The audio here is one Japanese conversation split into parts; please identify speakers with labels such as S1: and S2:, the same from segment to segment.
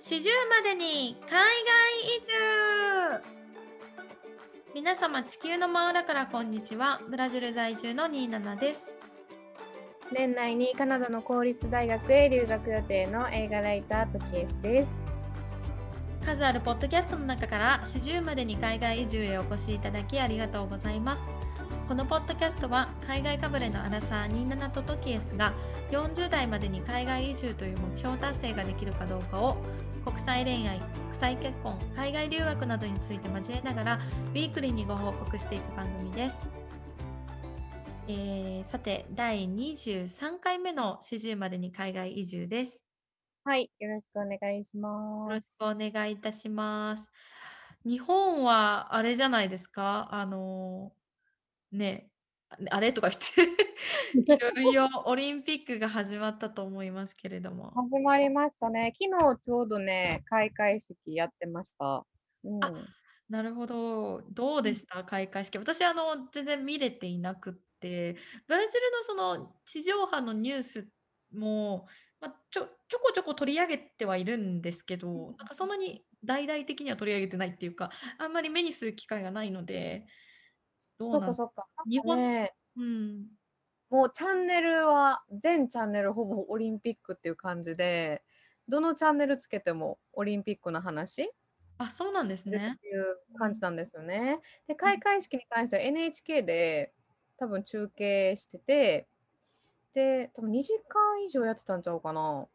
S1: 四十までに海外移住。皆様地球の真裏からこんにちは。ブラジル在住のニーナナです。
S2: 年内にカナダの公立大学へ留学予定の映画ライタートキエスです。
S1: 数あるポッドキャストの中から四十までに海外移住へお越しいただきありがとうございますこのポッドキャストは海外かぶれのアラサー27とトキエスが40代までに海外移住という目標達成ができるかどうかを国際恋愛、国際結婚、海外留学などについて交えながらウィークリーにご報告していく番組です。えー、さて、第23回目の四十までに海外移住です。
S2: はいよろしくお願いし
S1: よ
S2: ます
S1: ろしくお願いいたします。日本はあれじゃないですか？あのねああれとか言っていろいろオリンピックが始まったと思いますけれども。
S2: 始まりましたね昨日ちょうどね開会式やってましたうん
S1: あなるほど。どうでした？開会式。私、あの、全然見れていなくって、ブラジルのその地上波のニュースも、ま、ちょちょこちょこ取り上げてはいるんですけど、なんかそんなに大々的には取り上げてないっていうか、あんまり目にする機会がないので、ど
S2: そうっ
S1: なん
S2: かそっか
S1: 日本
S2: ね
S1: うん。
S2: もうチャンネルは全チャンネルほぼオリンピックっていう感じでどのチャンネルつけてもオリンピックの話
S1: あ、そうなんですね。
S2: っていう感じなんですよね。で開会式に関しては NHK で多分中継しててで多分2時間以上やってたんちゃうかな。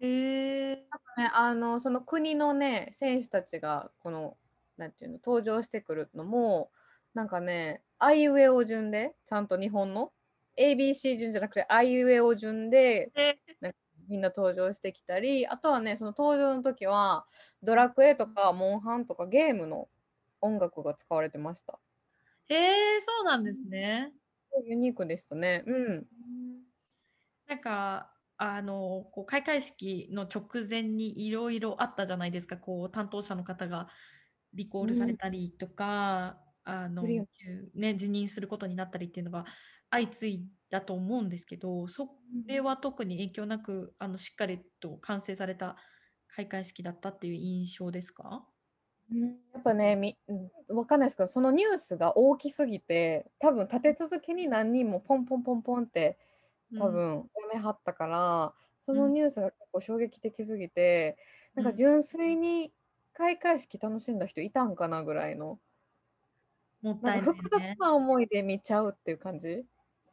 S1: へえ。
S2: ね、あのその国のね選手たちがこのなんていうの登場してくるのもなんかねあいうえお順でちゃんと日本の？ABC 順じゃなくてあいうえお順で
S1: え
S2: なんかみんな登場してきたりあとはねその登場の時はドラクエとかモンハンとかゲームの音楽が使われてました。
S1: へえ、そうなんですね。
S2: ユニークでしたね。うん。
S1: なんか、あの、こう開会式の直前にいろいろあったじゃないですか。こう担当者の方がリコールされたりとか、あの、ね、辞任することになったりっていうのが相次いだと思うんですけど、それは特に影響なく、あの、しっかりと完成された開会式だったっていう印象ですか？
S2: うんやっぱね、みうん、わかんないですけど、そのニュースが大きすぎて、多分立て続けに何人もポンポンポンポンって多
S1: うん。
S2: 分やめはったから、そ
S1: うん。
S2: のニュースが結構衝撃的すぎて、なん
S1: うん。
S2: か純粋に開会式楽しんだ人いたんかなぐらいの、
S1: もったいない
S2: 複雑
S1: ね。
S2: な思いで見ちゃうっていう感じ？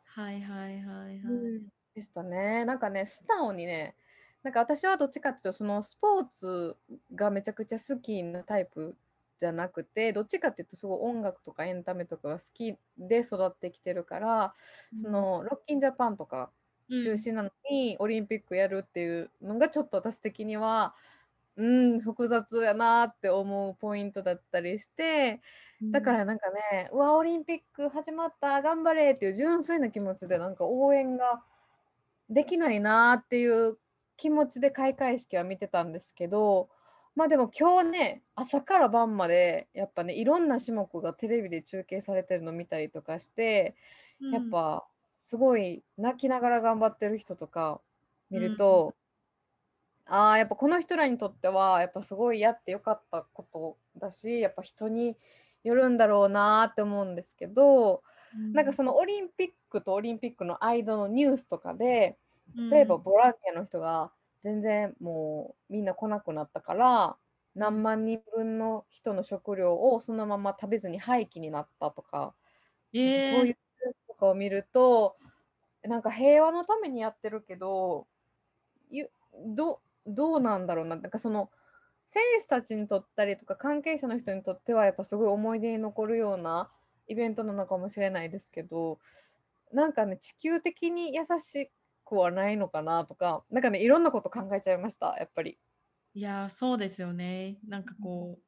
S1: はいはいはいはい。
S2: うん。でしたね。なんかね、素直にね、なんか私はどっちかっていうと、そのスポーツがめちゃくちゃ好きなタイプじゃなくて、どっちかっていうとすごい音楽とかエンタメとかが好きで育ってきてるから、
S1: うん。
S2: そのロッキンジャパンとか
S1: うん。
S2: 中止なのにオリンピックやるっていうのがちょっと私的には、うん、複雑やなって思うポイントだったりして、
S1: うん。
S2: だからなんかね、うわ、オリンピック始まった、頑張れっていう純粋な気持ちでなんか応援ができないなっていう気持ちで開会式は見てたんですけど、まあでも今日ね、朝から晩までやっぱね、いろんな種目がテレビで中継されてるの見たりとかして、
S1: うん。
S2: やっぱすごい泣きながら頑張ってる人とか見
S1: うん。
S2: ると、ああ、やっぱこの人らにとっては、やっぱすごいやってよかったことだし、やっぱ人によるんだろうなって思うんですけど、
S1: うん。
S2: なんかそのオリンピックとオリンピックの間のニュースとかで、
S1: う
S2: 例えば
S1: ん。
S2: ボランティアの人が全然もうみんな来なくなったから、
S1: うん。
S2: 何万人分の人の食料をそのまま食べずに廃棄になったとか、なんかそう
S1: え
S2: いうニュー
S1: え。
S2: スとかを見ると、なんか平和のためにやってるけど、ゆどどうなんだろうな、なんかその選手たちにとったりとか関係者の人にとってはやっぱすごい思い出に残るようなイベントなのかもしれないですけど、なんかね、地球的に優しくはないのかなとか、なんかね、いろんなこと考えちゃいました、やっぱり。
S1: いや、そうですよね。なんか
S2: うん。
S1: こう、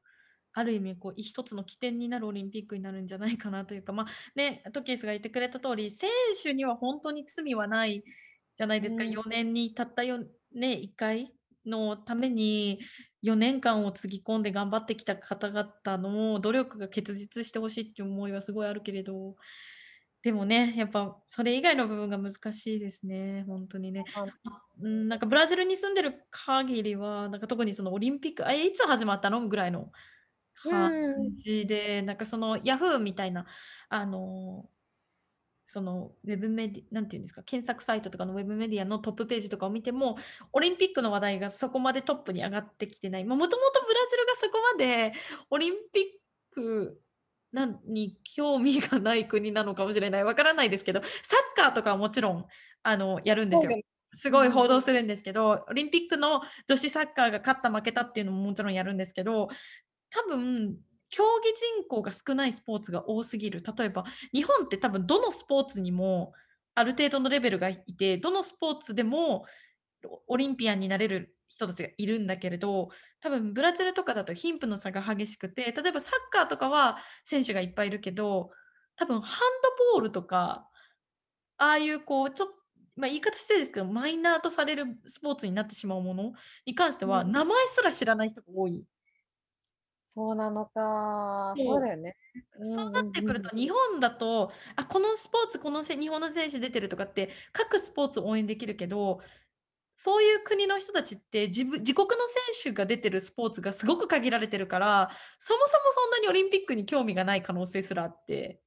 S1: ある意味こう、一つの起点になるオリンピックになるんじゃないかなというか、ま、ね、トキエスが言ってくれた通り、選手にはほんとに罪はないじゃないうですか。
S2: ん。
S1: 4年にたったよね、1回のために4年間をつぎ込んで頑張ってきた方々の努力が結実して欲しいっていう思いはすごいあるけれど、でもね、やっぱそれ以外の部分が難しいですね、ほんとにね。なんかブラジルに住んでる限りは、なんか特にそのオリンピック、あ、いつ始まったのぐらいの
S2: う
S1: 感。じで、なんかそのヤフーみたいな、あの、そのウェブメディなんて言うんですか、検索サイトとかのウェブメディアのトップページとかを見ても、オリンピックの話題がそこまでトップに上がってきてない。ま、もともとブラジルがそこまでオリンピックに興味がない国なのかもしれない、わからないですけど、サッカーとかはもちろん、あの、やるんですよ。すごい
S2: うん。
S1: 報道するんですけど、オリンピックの女子サッカーが勝った負けたっていうのももちろんやるんですけど、多分、競技人口が少ないスポーツが多すぎる。例えば、日本って多分どのスポーツにもある程度のレベルがいて、どのスポーツでもオリンピアンになれる人たちがいるんだけれど、多分ブラジルとかだと貧富の差が激しくて、例えばサッカーとかは選手がいっぱいいるけど、多分ハンドボールとか、ああいうこうちょっま、言い方失礼ですけど、マイナーとされるスポーツになってしまうものに関しては、
S2: うん。
S1: 名前すら知らない人が多い。
S2: そうなのか。そう。だよね。う
S1: そう。なってくると、日本だと、あ、このスポーツ、このせ日本の選手出てるとかって、各スポーツ応援できるけど、そういう国の人たちって、自分自国の選手が出てるスポーツがすごく限られてるから、そもそもそんなにオリンピックに興味がない可能性すらあって、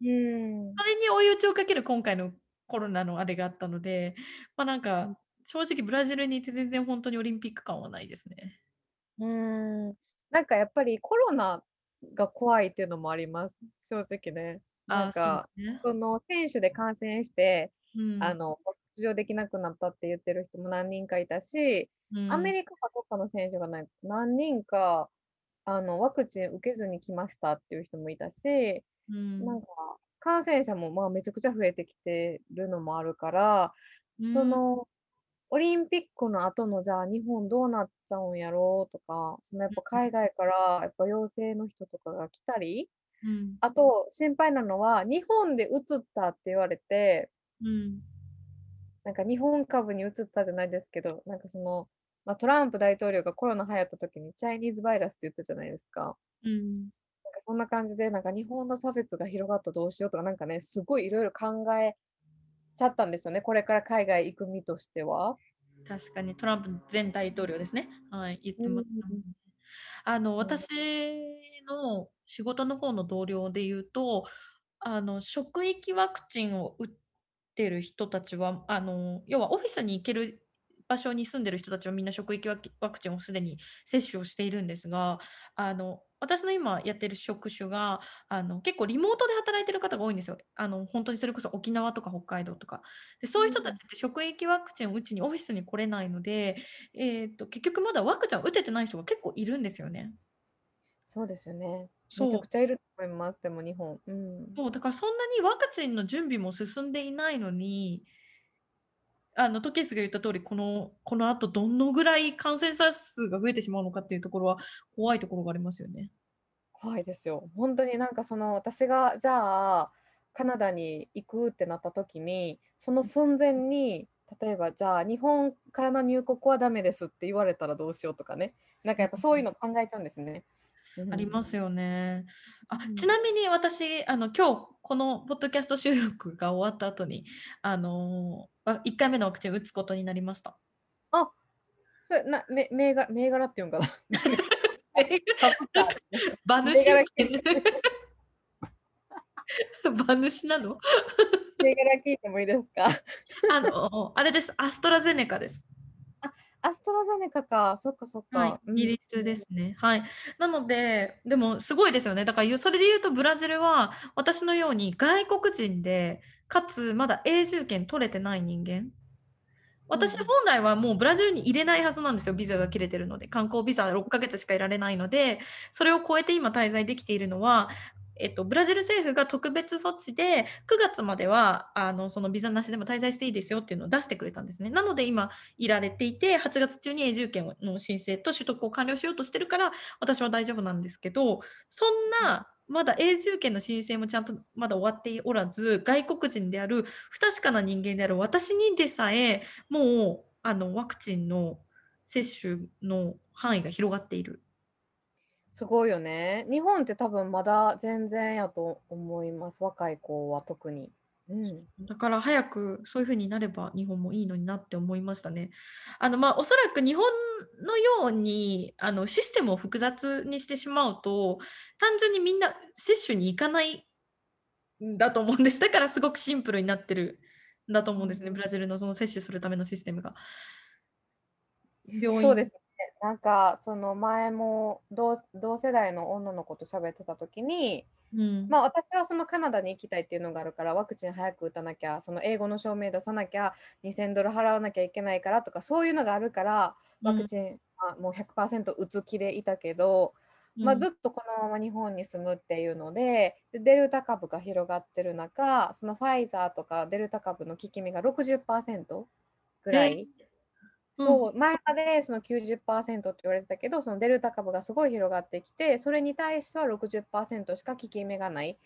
S2: うーん。
S1: それに追い打ちをかける今回のコロナのあれがあったので、ま、なん
S2: うん。
S1: か、正直ブラジルにいて全然ほんとにオリンピック感はないですね。
S2: うーん。なんかやっぱりコロナが怖いっていうのもあります。正直ね。な
S1: ああ、そ
S2: か、
S1: すね。
S2: その選手で感染して、
S1: うん、
S2: あの、出場できなくなったって言ってる人も何人かいたし、
S1: うん、
S2: アメリカかどっかの選手がない何人か、あの、ワクチン受けずに来ましたっていう人もいたし、
S1: うん、
S2: なんか、感染者も、まあ、めちゃくちゃ増えてきてるのもあるから、
S1: うん、
S2: そのオリンピックの後の、じゃあ、日本どうなっちゃうんやろうとか、そのやっぱ海外からやっぱ陽性の人とかが来たり、
S1: うん、
S2: あと心配なのは、日本で移ったって言われて、
S1: うん、
S2: なんか日本株に移ったじゃないですけど、なんかその、まあ、トランプ大統領がコロナ流行った時にチャイニーズバイラスって言ったじゃないですか。
S1: うん。
S2: なんかそんな感じで、なんか日本の差別が広がったらどうしようとか、なんかね、すごいいろいろ考えちゃったんですよね、これから海外行く身としては。
S1: 確かにトランプ前大統領ですね。はい、言っ
S2: う
S1: てましたもん。あの。私の仕事の方の同僚で言うと、あの、職域ワクチンを打ってる人たちは、あの、要はオフィスに行ける場所に住んでる人たちはみんな職域ワクワクチンをすでに接種をしているんですが、あの、私の今やってる職種が、あの、結構リモートで働いてる方が多いんですよ。あの、ほんとにそれこそ沖縄とか北海道とか。で、そういう人たち
S2: うん。
S1: って職域ワクチンを打ちにオフィスに来れないので、えっと、結局まだワクチンを打ててない人が結構いるんですよね。
S2: そうですよね。めち。ゃくちゃいると思います、でも日本。うん。
S1: そう、だからそんなにワクチンの準備も進んでいないのに、あの、トケスが言った通り、このこの後どのぐらい感染者数が増えてしまうのかっていうところは、怖いところがありますよね。
S2: 怖いですよ。ほんとになんかその、私がじゃあ、カナダに行くってなった時に、その寸前に、例えばじゃあ、日本からの入国はダメですって言われたらどうしようとかね。なんかやっぱそういうの考えちゃうんですね。うん。
S1: ありますよね。あ、
S2: うん。
S1: ちなみに私、あの、今日このポッドキャスト収録が終わった後に、あの、わ1回目のワクチン打つことになりました。
S2: あ、それ、なめ銘が銘柄っていうんかな？
S1: 馬主。馬主なの？
S2: 銘柄聞いてもいいですか？
S1: あの、あれです。アストラゼネカです。
S2: あ、アストラゼネカか。そっかそっ
S1: はい、
S2: か。うん。
S1: イギリスですね。はい。なので、でもすごいですよね。だから、ゆそれで言うとブラジルは、私のように外国人で、かつまだ永住権取れてない人間私。本来はもうブラジルに入れないはずなんですよ、ビザが切れてるので。観光ビザ6ヶ月しかいられないので、それを超えて今滞在できているのは、えっと、ブラジル政府が特別措置で、9月までは、あの、そのビザなしでも滞在していいですよっていうのを出してくれたんですね。なので今いられていて、8月中に永住権の申請と取得を完了しようとしてるから、私は大丈夫なんですけど、そん。な、まだ永住権の申請もちゃんとまだ終わっておらず、外国人である不確かな人間である私にでさえ、もう、あの、ワクチンの接種の範囲が広がっている。
S2: すごいよね。日本って多分まだ全然やと思います。若い子は特に。うん。
S1: だから早くそういう風になれば日本もいいのになって思いましたね。あの、ま、おそらく日本のように、あの、システムを複雑にしてしまうと、単純にみんな接種に行かないんだと思うんです。だからすごくシンプルになってるんだと思うんですね、ブラジルのその接種するためのシステムが。病院
S2: そうですね。なんかその前も同同世代の女の子と喋ってた時に、
S1: うん。
S2: まあ、私はそのカナダに行きたいっていうのがあるから、ワクチン早く打たなきゃ、その英語の証明出さなきゃ、2000ドル払わなきゃいけないからとか、そういうのがあるから、
S1: うん。
S2: ワクチン、あ、もう100%打つ気でいたけど、まあ、
S1: うん。
S2: ずっとこのまま日本に住むっていうので、で、デルタ株が広がってる中、そのファイザーとかデルタ株の効き目が60%ぐら
S1: え、
S2: い
S1: うん。
S2: そう、前までその90%って言われてたけど、そのデルタ株がすごい広がってきて、それに対しては60%しか効き目がないっ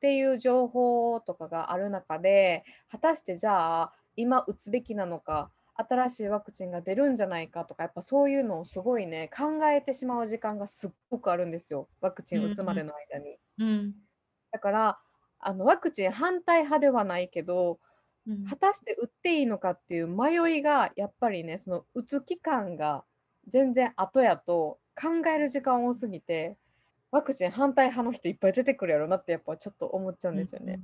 S2: ていう情報とかがある中で、果たしてじゃあ、今打つべきなのか、新しいワクチンが出るんじゃないかとか、やっぱそういうのをすごいね、考えてしまう時間がすっごくあるんですよ、ワクチン打つまで
S1: うん
S2: の間に。
S1: うん。うん。
S2: だから、あのワクチン反対派ではないけど、
S1: うん。
S2: 果たして打っていいのかっていう迷いがやっぱりね、その打つ期間が全然後やと考える時間多すぎて、ワクチン反対派の人いっぱい出てくるやろなってやっぱちょっと思っちゃうん
S1: うん
S2: ですよね。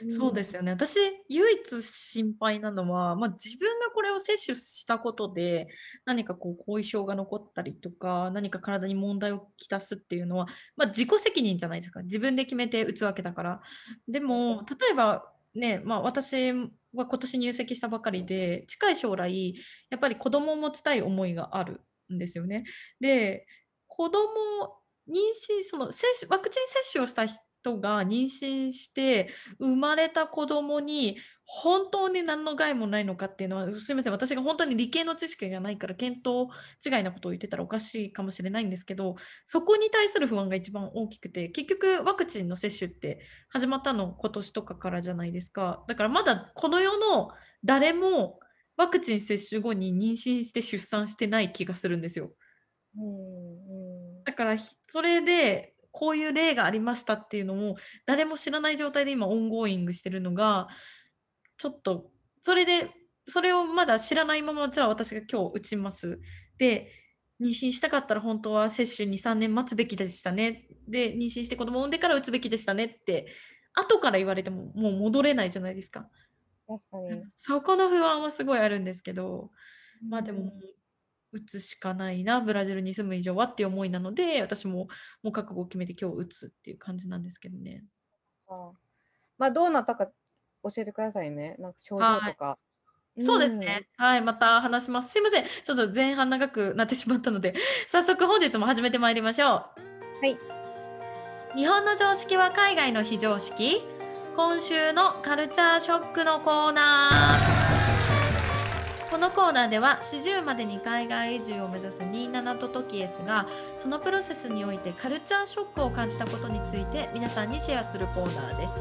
S1: うん。
S2: うん。
S1: そうですよね。私、唯一心配なのは、まあ、自分がこれを摂取したことで、何かこう後遺症が残ったりとか、何か体に問題をきたすっていうのは、まあ、自己責任じゃないですか。自分で決めて打つわけだから。でも、例えば、ね、まあ、私は今年入籍したばかりで、近い将来、やっぱり子供を持ちたい思いがあるんですよね。で、子供妊娠その、接種ワクチン接種をした人が妊娠して生まれた子供に、本当に何の害もないのかっていうのは、すいません、私が本当に理系の知識がないから、見当違いなことを言ってたらおかしいかもしれないんですけど、そこに対する不安が一番大きくて、結局ワクチンの接種って始まったの今年とかからじゃないですか。だからまだこの世の誰もワクチン接種後に妊娠して出産してない気がするんですよ。
S2: うんうん。
S1: だから、ひそれで、こういう例がありましたっていうのを、誰も知らない状態で今オンゴーイングしてるのが、ちょっと、それで、それをまだ知らないまま、じゃあ私が今日打ちます。で、妊娠したかったら本当は接種2、3年待つべきでしたね。で、妊娠して子供を産んでから打つべきでしたねって、後から言われても、もう戻れないじゃないですか。
S2: 確かに。
S1: そこの不安はすごいあるんですけど、
S2: う
S1: まあ、でも。打つしかないな、ブラジルに住む以上はっていう思いなので、私ももう覚悟を決めて今日打つっていう感じなんですけどね。
S2: ああ。ま、どうなったか教えてくださいね。なんか症状
S1: はい。
S2: とか。う
S1: そうです
S2: ん。
S1: ね。はい、また話します。すいません、ちょっと前半長くなってしまったので、早速本日も始めてまいりましょう。
S2: はい。
S1: 日本の常識は海外の非常識？今週のカルチャーショックのコーナー。このコーナーでは40までに海外移住を目指す27とトキエスがそのプロセスにおいてカルチャーショックを感じたことについて皆さんにシェアするコーナーです。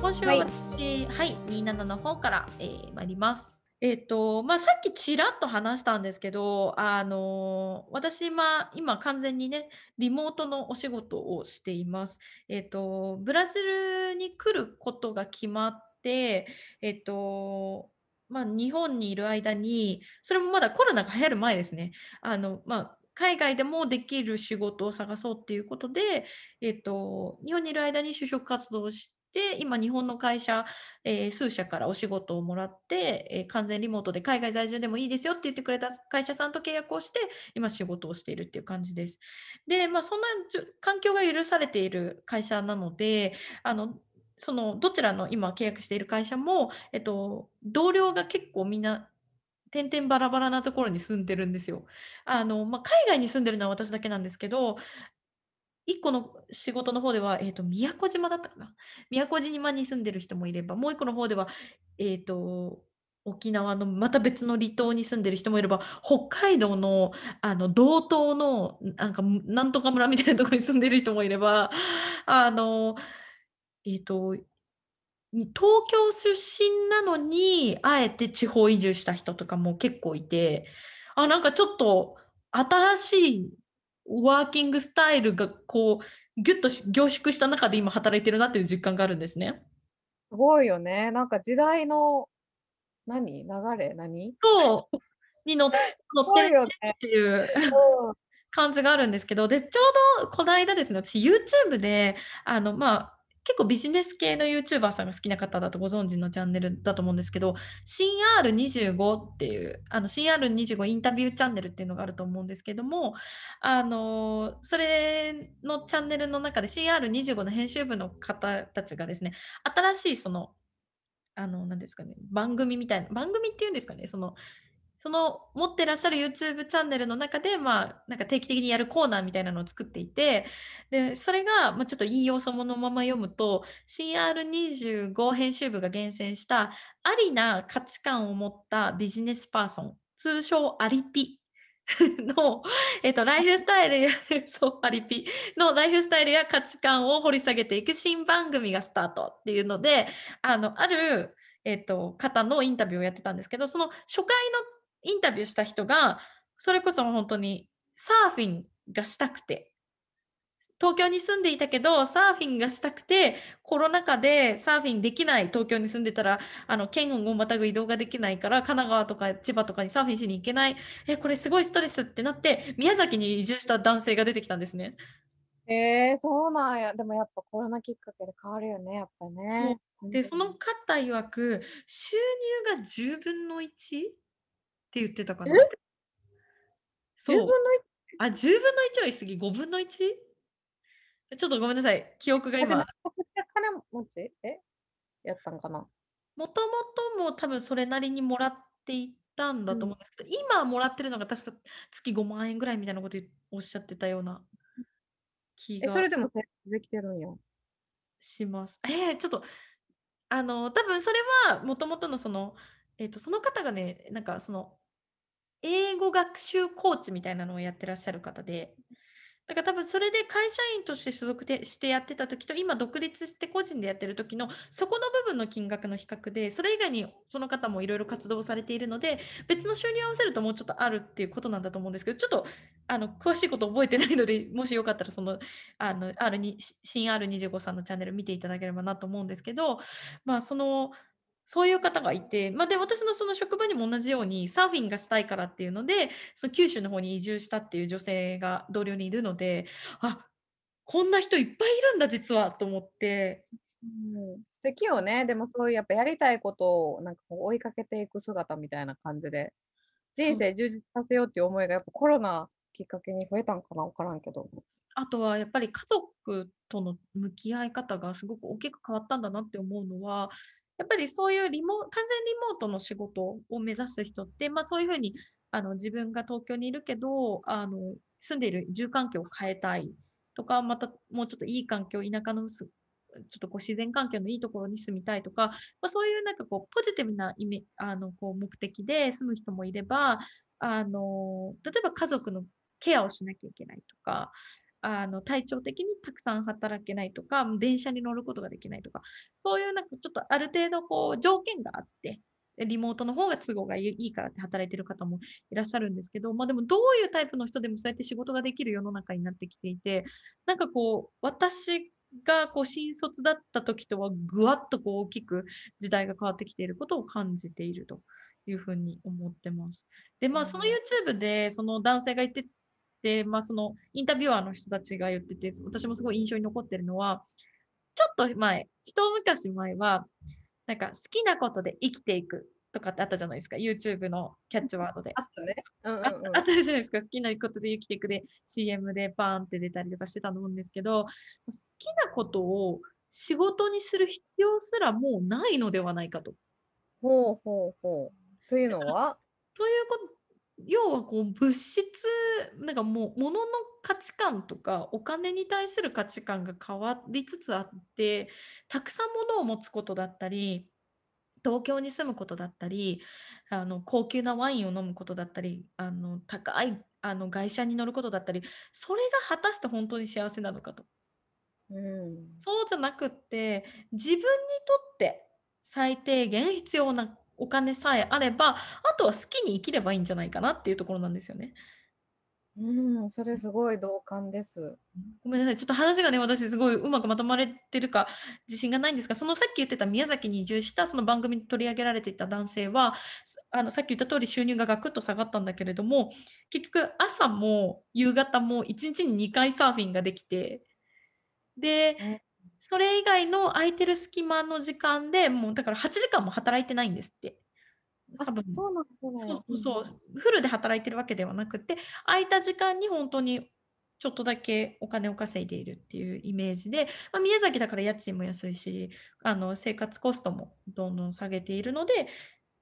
S1: 今週は
S2: はい。
S1: 私、はい、27の方から、えー、参ります。えっと、まあ、さっきちらっと話したんですけど、あの、私、今今完全にね、リモートのお仕事をしています。えっと、ブラジルに来ることが決まって、えっと、まあ、日本にいる間に、それもまだコロナが流行る前ですね。あの、まあ、海外でもできる仕事を探そうっていうことで、えっと、日本にいる間に就職活動をして、今日本の会社えー数社からお仕事をもらって、えー完全リモートで海外在住でもいいですよって言ってくれた会社さんと契約をして、今仕事をしているっていう感じです。で、まあ、そんな環境が許されている会社なので、あの、そのどちらの今契約している会社も、えっと、同僚が結構みんな点々バラバラなところに住んでるんですよ。あの、まあ、海外に住んでるのは私だけなんですけど、1個の仕事の方では、えっと、宮古島だったかな。宮古島に住んでる人もいれば、もう1個の方では、えっと、沖縄のまた別の離島に住んでる人もいれば、北海道の、あの、道東の、なんか、なんとか村みたいなところに住んでる人もいれば、あの、えっと、に東京出身なのに、あえて地方移住した人とかも結構いて、あ、なんかちょっと新しいワーキングスタイルがこう、ぎゅっとし凝縮した中で今働いてるなっていう実感があるんですね。
S2: すごいよね。なんか時代の、何、流れ、何？
S1: そう、にの乗ってる。っていう
S2: うん。
S1: 感じがあるんですけど、で、ちょうどこないだですね、私 YouTube で、あの、まあ、結構ビジネス系のユーチューバーさんが好きな方だとご存知のチャンネルだと思うんですけど、CR25 っていう、あの、CR25 インタビューチャンネルっていうのがあると思うんですけども、あの、それのチャンネルの中で CR25 の編集部の方たちがですね、新しいその、あの、なんですかね、番組みたいな番組っていうんですかね、そのその持ってらっしゃる YouTube チャンネルの中で、まあ、なんか定期的にやるコーナーみたいなのを作っていて、で、それが、まあ、ちょっと引用そのまま読むと、CR25 編集部が厳選したありな価値観を持ったビジネスパーソン、通称アリピの、えっと、ライフスタイルや そう、アリピのライフスタイルや価値観を掘り下げていく新番組がスタートっていうので、あの、ある、えっと、方のインタビューをやってたんですけど、その初回のインタビューした人が、それこそほんとにサーフィンがしたくて東京に住んでいたけど、サーフィンがしたくて、コロナ禍でサーフィンできない東京に住んでたら、あの、県をまたぐ移動ができないから、神奈川とか千葉とかにサーフィンしに行けない。え、これすごいストレスってなって、宮崎に移住した男性が出てきたんですね。
S2: ええ、そうなんや。でもやっぱコロナきっかけで変わるよね、やっぱ。ね。うん
S1: で、そ
S2: うん。
S1: の方曰く、収入が10分の1って言ってたか
S2: え？
S1: な。
S2: 10分
S1: そう。
S2: の1？
S1: あ、10分の1は言い過ぎ、5分の1？ちょっとごめんなさい。記憶が今
S2: めちゃくちゃ金持ち？え？やったんかな？
S1: もともとも多分それなりにもらっていたんだと
S2: うん。
S1: 思うんですけど、今もらってるのが確か月5万円ぐらいみたいなことゆおっしゃってたような気
S2: え、そ
S1: が
S2: れでもできてるんや。
S1: します。ええ、ちょっと、あの、多分それはもともとのその、えっと、その方がね、なんかその、英語学習コーチみたいなのをやってらっしゃる方でだから多分それで会社員として所属でしてやってた時と、今独立して個人でやってる時の、そこの部分の金額の比較で、それ以外にその方もいろいろ活動されているので、別の収入合わせるともうちょっとあるっていうことなんだと思うんですけど、ちょっとあの詳しいこと覚えてないので、もしよかったらそのあの R に新 R25 さんのチャンネル見ていただければなと思うんですけど、まあそのそういう方がいて、まあ、で、私のその職場にも同じように、サーフィンがしたいからっていうので、その九州の方に移住したっていう女性が同僚にいるので、あ、こんな人いっぱいいるんだ実はと思って。
S2: うん、素敵よね。でもそういうやっぱやりたいことをなんかこう追いかけていく姿みたいな感じで、人。生充実させようっていう思いがやっぱコロナきっかけに増えたんかな、分からんけど。
S1: あとはやっぱり家族との向き合い方がすごく大きく変わったんだなって思うのは、やっぱりそういうリモ完全リモートの仕事を目指す人って、ま、そういう風にあの自分が東京にいるけど、あの住んでいる住環境を変えたいとか、またもうちょっといい環境、田舎のちょっとこう自然環境のいいところに住みたいとか、ま、そういうなんかこうポジティブなイメあのこう目的で住む人もいれば、あの例えば家族のケアをしなきゃいけないとか、あの、体調的にたくさん働けないとか、電車に乗ることができないとか、そういうなんかちょっとある程度こう条件があって、リモートの方が都合がいいからって働いてる方もいらっしゃるんですけど、ま、でもどういうタイプの人でもそうやって仕事ができる世の中になってきていて、なんかこう、私がこう新卒だった時とはぐわっとこう大きく時代が変わってきていることを感じているという風に思ってます。で、まあ、その
S2: うん。
S1: YouTube でその男性が言ってで、まあ、そのインタビュアーの人たちが言ってて、私もすごい印象に残ってるのは、ちょっと前、一昔前は、なんか好きなことで生きていくとかってあったじゃないですか、YouTube のキャッチワードで。
S2: あったね。うん
S1: あ
S2: うんうん。
S1: あったじゃないですか、好きなことで生きていくで、CM でバーンって出たりとかしてたと思うんですけど、好きなことを仕事にする必要すらもうないのではないかと。
S2: ほうほうほう。というのは？
S1: というこ要はこう物質なんかもう物の価値観とか、お金に対する価値観が変わりつつあって、たくさん物を持つことだったり、東京に住むことだったり、あの高級なワインを飲むことだったり、あの高いあの外車に乗ることだったり、それが果たして本当に幸せなのかと。
S2: うん。
S1: そうじゃなくって、自分にとって最低限必要なお金さえあれば、あとは好きに生きればいいんじゃないかなっていうところなんですよね。
S2: うん、それすごい同感です。
S1: ごめんなさい、ちょっと話がね、私すごいうまくまとまれてるか自信がないんですが、そのさっき言ってた宮崎に移住したその番組に取り上げられていた男性は、あのさっき言った通り収入がガクッと下がったんだけれども、結局朝も夕方も1日に2回サーフィンができて、で、
S2: うん。
S1: それ以外の空いてる隙間の時間で、もうだから8時間も働いてないんですって。
S2: あ、
S1: 多分
S2: そうなんそう
S1: そうフルで働いてるわけではなくて、空いた時間にほんとにちょっとだけお金を稼いでいるっていうイメージで、ま、宮崎だから家賃も安いし、あの、生活コストもどんどん下げているので、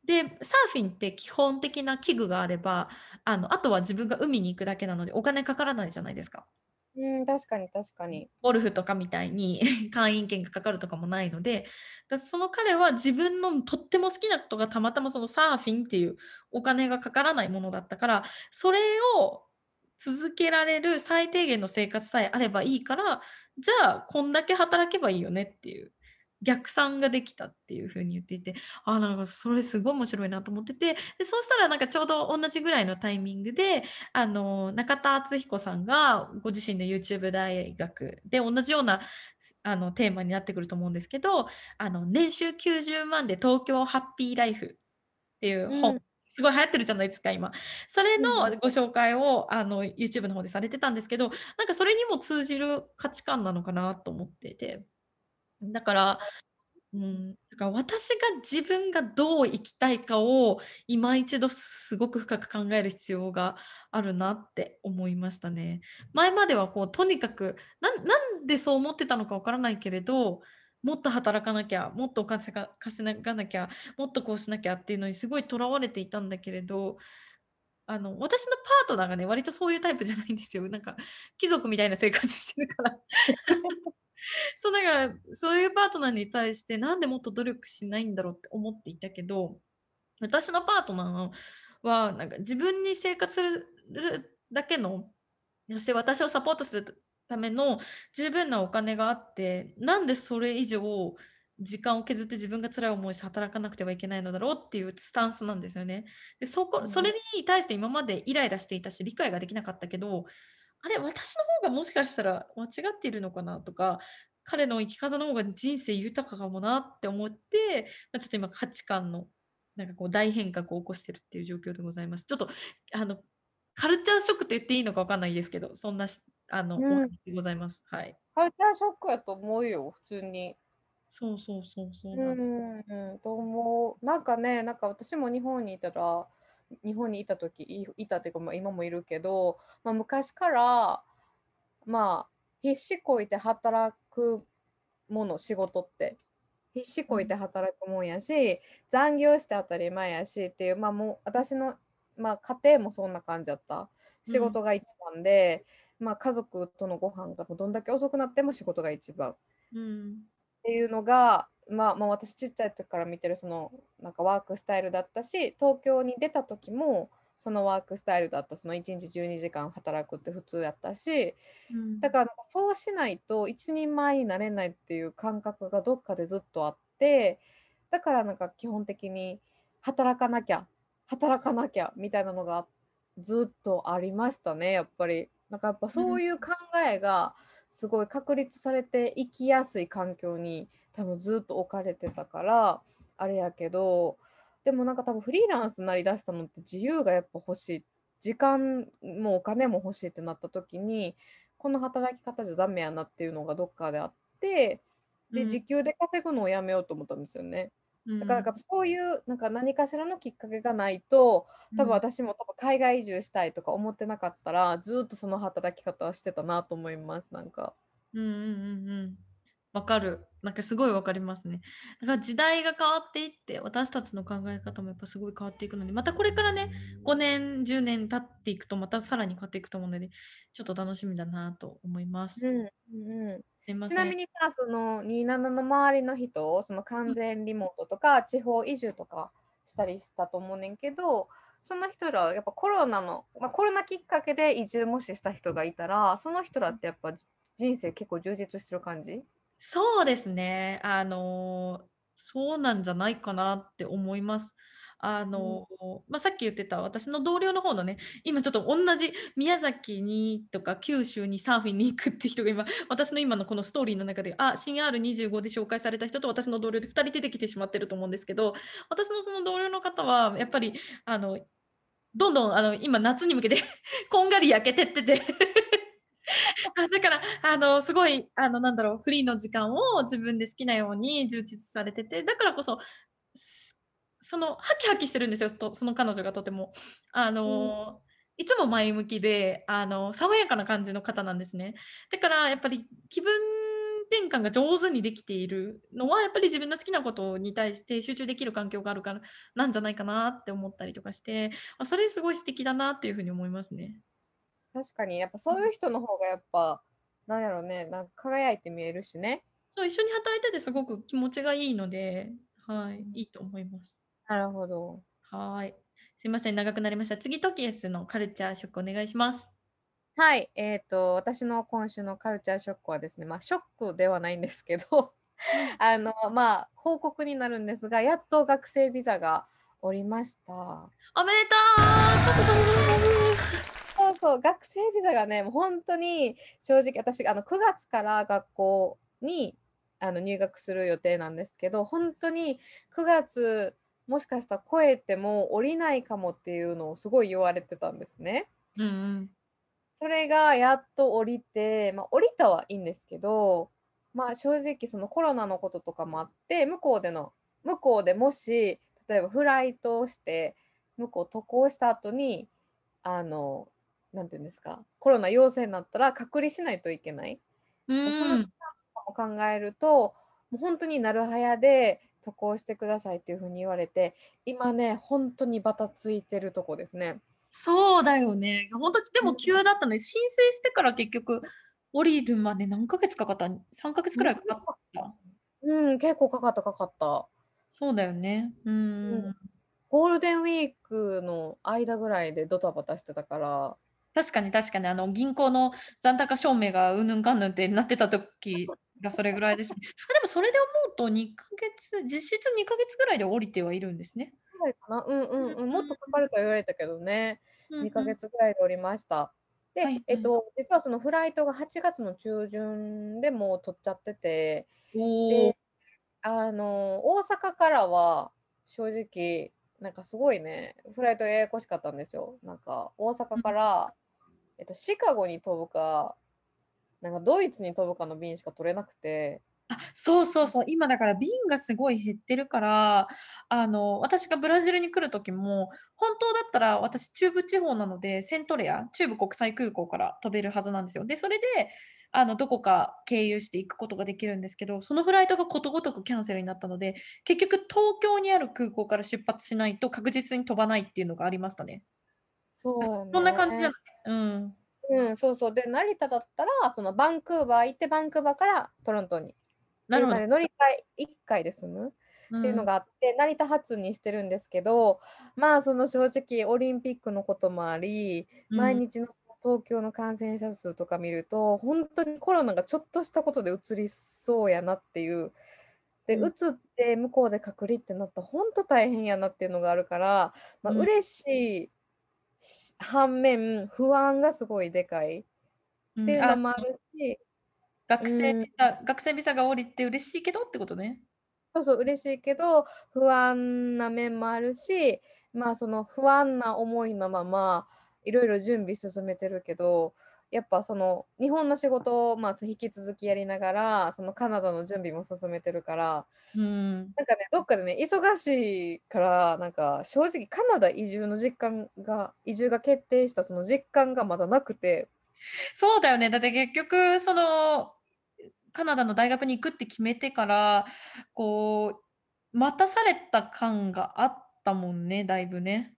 S1: で、サーフィンって基本的な器具があれば、あの、あとは自分が海に行くだけなのでお金かからないじゃないですか。
S2: うん、確かに確かに。
S1: ゴルフとかみたいに 会員権がかかるとかもないので、だその彼は自分のとっても好きなことがたまたまそのサーフィンっていうお金がかからないものだったから、それを続けられる最低限の生活さえあればいいから、じゃあこんだけ働けばいいよねっていう、逆算ができたっていう風に言っていて、ああ、なんかそれすごい面白いなと思ってて、で、そしたらなんかちょうど同じぐらいのタイミングで、あの、中田敦彦さんがご自身の YouTube 大学で同じようなあの、テーマになってくると思うんですけど、あの、年収90万で東京ハッピーライフっていう本、
S2: うん。
S1: すごい流行ってるじゃないですか、今。それ。のご紹介をあの、YouTube の方でされてたんですけど、なんかそれにも通じる価値観なのかなと思ってて。だからうん、だから私が自分がどう生きたいかを、今一度すごく深く考える必要があるなって思いましたね。前まではこうとにかく、なんでそう思ってたのかわからないけれど、もっと働かなきゃ、もっとお金稼がなきゃ、もっとこうしなきゃっていうのにすごい囚われていたんだけれど、あの、私のパートナーがね、割とそういうタイプじゃないんですよ。なんか貴族みたいな生活してるから。そう、なんか、そういうパートナーに対して、なんでもっと努力しないんだろうって思っていたけど、私のパートナーは、なんか自分に生活するるだけの、そして私をサポートするための十分なお金があって、なんでそれ以上時間を削って自分が辛い思いして働かなくてはいけないのだろうっていうスタンスなんですよね。で、そこそれ。に対して今までイライラしていたし、理解ができなかったけど、あれ、私の方がもしかしたら間違っているのかなとか、彼の生き方の方が人生豊かかもなって思って、ま、ちょっと今価値観の、なんかこう大変革を起こしてるっていう状況でございます。ちょっとあの、カルチャーショックと言っていいのかわかんないですけど、そんなしあの、お
S2: うん。
S1: 話でございます。はい。
S2: カルチャーショックやと思うよ、普通に。
S1: そうそうそうそう
S2: う
S1: ん、
S2: と思う。なんかね、なんか私も日本にいたら日本にいた時、いいたっていうか、ま、今もいるけど、ま、昔から、まあ、必死こいて働くもの、仕事って。必死こいて
S1: うん、
S2: 働くもんやし、残業して当たり前やしっていう、ま、もう私の、ま、家庭もそんな感じやった。仕
S1: うん、
S2: 事が一番で、ま、家族とのご飯がどんだけ遅くなっても仕事が一番。
S1: うん、
S2: ていうのが、まあ、まあ、私ちっちゃい時から見てるその、なんかワークスタイルだったし、東京に出た時も、そのワークスタイルだった、その1日12時間働くって普通やったし、
S1: うん、
S2: だからそうしないと一人前になれないっていう感覚がどっかでずっとあって、だからなんか基本的に働かなきゃ、働かなきゃみたいなのがずっとありましたね、やっぱり。なんかやっぱ
S1: うん、
S2: そういう考えがすごい確立されて生きやすい環境に多分ずっと置かれてたから、あれやけど、でもなんか多分フリーランスになりだしたのって自由がやっぱ欲しい、時間もお金も欲しいってなった時に、この働き方じゃダメやなっていうのがどっかであって、で、
S1: うん、
S2: 時給で稼ぐのをやめようと思ったんですよね。だからなんかそういうなんか何かしらのきっかけがないと、多分
S1: うん。
S2: 私も多分海外移住したいとか思ってなかったら、ずっとその働き方はしてたなと思います、なんか。
S1: うんうんうんうん。わかる。なんかすごいわかりますね。だから時代が変わっていって、私たちの考え方もやっぱすごい変わっていくので、またこれからね、5年、10年経っていくと、またさらに変わっていくと思うので、ちょっと楽しみだなと思います。
S2: うん、うんうん。ちな。みにさ、その27の周りの人、その
S1: うん。
S2: 完全リモートとか地方移住とかしたりしたと思うねんけど、その人らやっぱコロナの、まあ、コロナきっかけで移住もしした人がいたら、その人らってやっぱ人生結構充実してる感じ？
S1: そうですね。あの、そうなんじゃないかなって思います。あ
S2: うん。
S1: の、ま、さっき言ってた私の同僚の方のね、今ちょっとおんなじ宮崎にとか九州にサーフィンに行くって人が今、私の今のこのストーリーの中で、あ、新 R25 で紹介された人と私の同僚で2人出てきてしまってると思うんですけど、私のその同僚の方はやっぱりあの、どんどんあの、今夏に向けて こんがり焼けてってて。あ、だから、あの、すごい、あの、なんだろう、フリーの時間を自分で好きなように充実されてて、だからこそ、すその、ハキハキしてるんですよ、とその彼女がとても。あ
S2: うん。
S1: の、いつも前向きで、あの、爽やかな感じの方なんですね。だからやっぱり気分転換が上手にできているのは、やっぱり自分の好きなことに対して集中できる環境があるからなんじゃないかなって思ったりとかして、あ、それすごい素敵だなっていう風に思いますね。
S2: 確かに、やっぱ
S1: うん。
S2: そういう人の方がやっぱ、なんやろね、なん輝いて見えるしね。
S1: そう、一緒に働いててすごく気持ちがいいので、はい、
S2: うん。
S1: いいと思います。
S2: なるほど。
S1: はい。すいません、長くなりました。次、トキエスのカルチャーショックお願いします。
S2: はい、えっと、私の今週のカルチャーショックはですね、ま、ショックではないんですけど、
S1: うん。
S2: あの、まあ、報告になるんですが、やっと学生ビザが下りました。
S1: おめでとう！
S2: そう学生ビザがね、もうほんとに正直私、あの、9月から学校に、あの、入学する予定なんですけど、ほんとに9月、もしかしたら超えても下りないかもっていうのをすごい言われてたんですね。
S1: うんうん。
S2: それがやっと下りて、ま、下りたはいいんですけど、まあ、正直そのコロナのこととかもあって、向こうでの向こうでもし、例えばフライトをして、向こう渡航した後に、あの、なんて言うんですか、コロナ陽性になったら隔離しないといけない。
S1: う
S2: ま、その。期間とかも考えると、もうほんとになるはやで渡航してくださいっていう風に言われて、今ね、ほんとにバタついてるとこですね。
S1: そうだよね。ほんとでも
S2: うん。
S1: 急だったね。申請してから結局降りるまで何ヶ月かかった？3ヶ月くらいかかった？
S2: うん、結構かかったかかった。
S1: そうだよね。う
S2: うん。
S1: ーん。
S2: ゴールデンウィークの間ぐらいでドタバタしてたから。
S1: 確かに確かに、あの、銀行の残高証明がうんぬんかんぬんってなってた時がそれぐらいですね。あ、でもそれで思うと2ヶ月、実質2ヶ月ぐらいで降りてはいるんですね。
S2: ぐらいかな、うんう
S1: うん
S2: んうん、もっとか
S1: うん。
S2: かるとは言われたけどね、にか
S1: うんうん。
S2: げつぐらいで降りました。で、
S1: はいはい。
S2: えっと、実はそのフライトが8月の中旬でもう取っちゃってて。で、あの、大阪からは正直、なんかすごいね、フライトややこしかったんですよ。なんか大阪
S1: うん。
S2: から、えっと、シカゴに飛ぶか、なんかドイツに飛ぶかの便しか取れなくて。
S1: あ、そうそうそう、今だから便がすごい減ってるから、あの、私がブラジルに来る時も、本当だったら私中部地方なので、セントレア、中部国際空港から飛べるはずなんですよ。で、それで、あの、どこか経由して行くことができるんですけど、そのフライトがことごとくキャンセルになったので、結局東京にある空港から出発しないと確実に飛ばないっていうのがありましたね。あ、
S2: そうよ
S1: そんな感じじゃ
S2: ね。
S1: ない？うん。
S2: うん、そうそう。で、成田だったら、そのバンクーバー行って、バンクーバーからトロントに
S1: なるほど。
S2: 乗り換え1回で済むっていうの
S1: うん。
S2: があって、成田発にしてるんですけど、まあ、その正直オリンピックのこともあり、
S1: うん。
S2: 毎日の東京の感染者数とか見ると、ほんとにコロナがちょっとしたことで移りそうやなっていう。で、
S1: うん。
S2: 移って向こうで隔離ってなったらほんと大変やなっていうのがあるから、ま、
S1: うん。
S2: 嬉しいし反面、不安がすごいでかいっ
S1: うん、
S2: ていう
S1: あ、
S2: のもあるし、う
S1: 学生。ビザ学生ビザが下りて嬉しいけどってことね。
S2: そうそう、嬉しいけど、不安な面もあるし、まあ、その不安な思いのまま、いろいろ準備進めてるけど、やっぱその日本の仕事を、まあ、つ引き続きやりながら、そのカナダの準備も進めてるから、
S1: うーん。
S2: なんかね、どっかでね、忙しいから、なんか正直カナダ移住の実感が移住が決定したその実感がまだなくて。
S1: そうだよね。だって結局その、カナダの大学に行くって決めてから、こう、待たされた感があったもんね、だいぶね。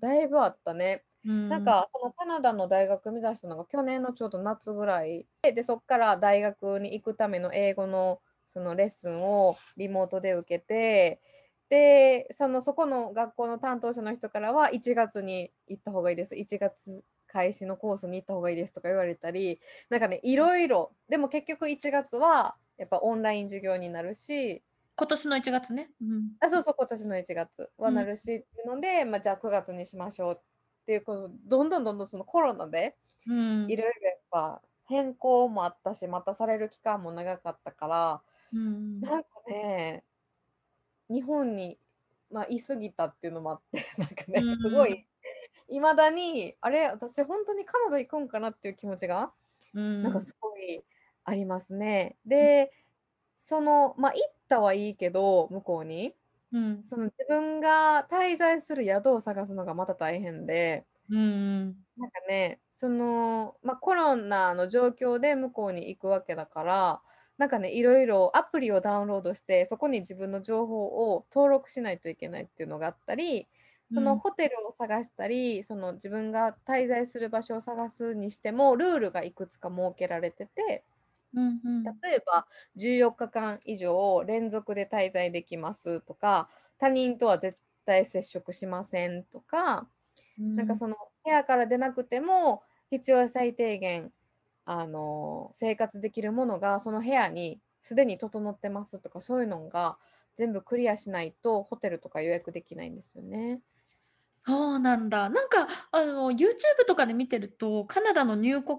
S2: だいぶあったね。
S1: う。
S2: なんか、そのカナダの大学目指したのが去年のちょうど夏ぐらい、でで、そっから大学に行くための英語のそのレッスンをリモートで受けて、で、その、そこの学校の担当者の人からは1月に行った方がいいです。1月開始のコースに行った方がいいですとか言われたり、なんかね、
S1: うん。
S2: 色々、でも結局1月はやっぱオンライン授業になるし
S1: 今年の1月ね。うん。
S2: あそうそう今年の1月はなるしっていうので、まあ、じゃあ9月にしましょうっていうことどんどんどんどんそのコロナで
S1: うん。
S2: いろいろやっぱ変更もあったし待たされる期間も長かったから
S1: うん。
S2: なんかね日本に、まあ、居すぎたっていうのもあって なんかね
S1: うん
S2: すごいいまだにあれ私本当にカナダ行くんかなっていう気持ちが
S1: うん。
S2: なんかすごいありますね。でそのまあ行ったはいいけど向こうに
S1: うん。
S2: その自分が滞在する宿を探すのがまた大変で
S1: うん。
S2: なんかねその、まあ、コロナの状況で向こうに行くわけだからなんかねいろいろアプリをダウンロードしてそこに自分の情報を登録しないといけないっていうのがあったりその
S1: うん
S2: ホテルを探したり、その自分が滞在する場所を探すにしてもルールがいくつか設けられてて
S1: うん。
S2: 例えば14日間以上連続で滞在できますとか他人とは絶対接触しませんとか、なんかその部屋から出なくても必要最低限あの生活できるものがその部屋にすでに整ってますとかそういうのが全部クリアしないとホテルとか予約できないんですよね。
S1: そうなんだ。なんかあの YouTube とかで見てると、カナダの入国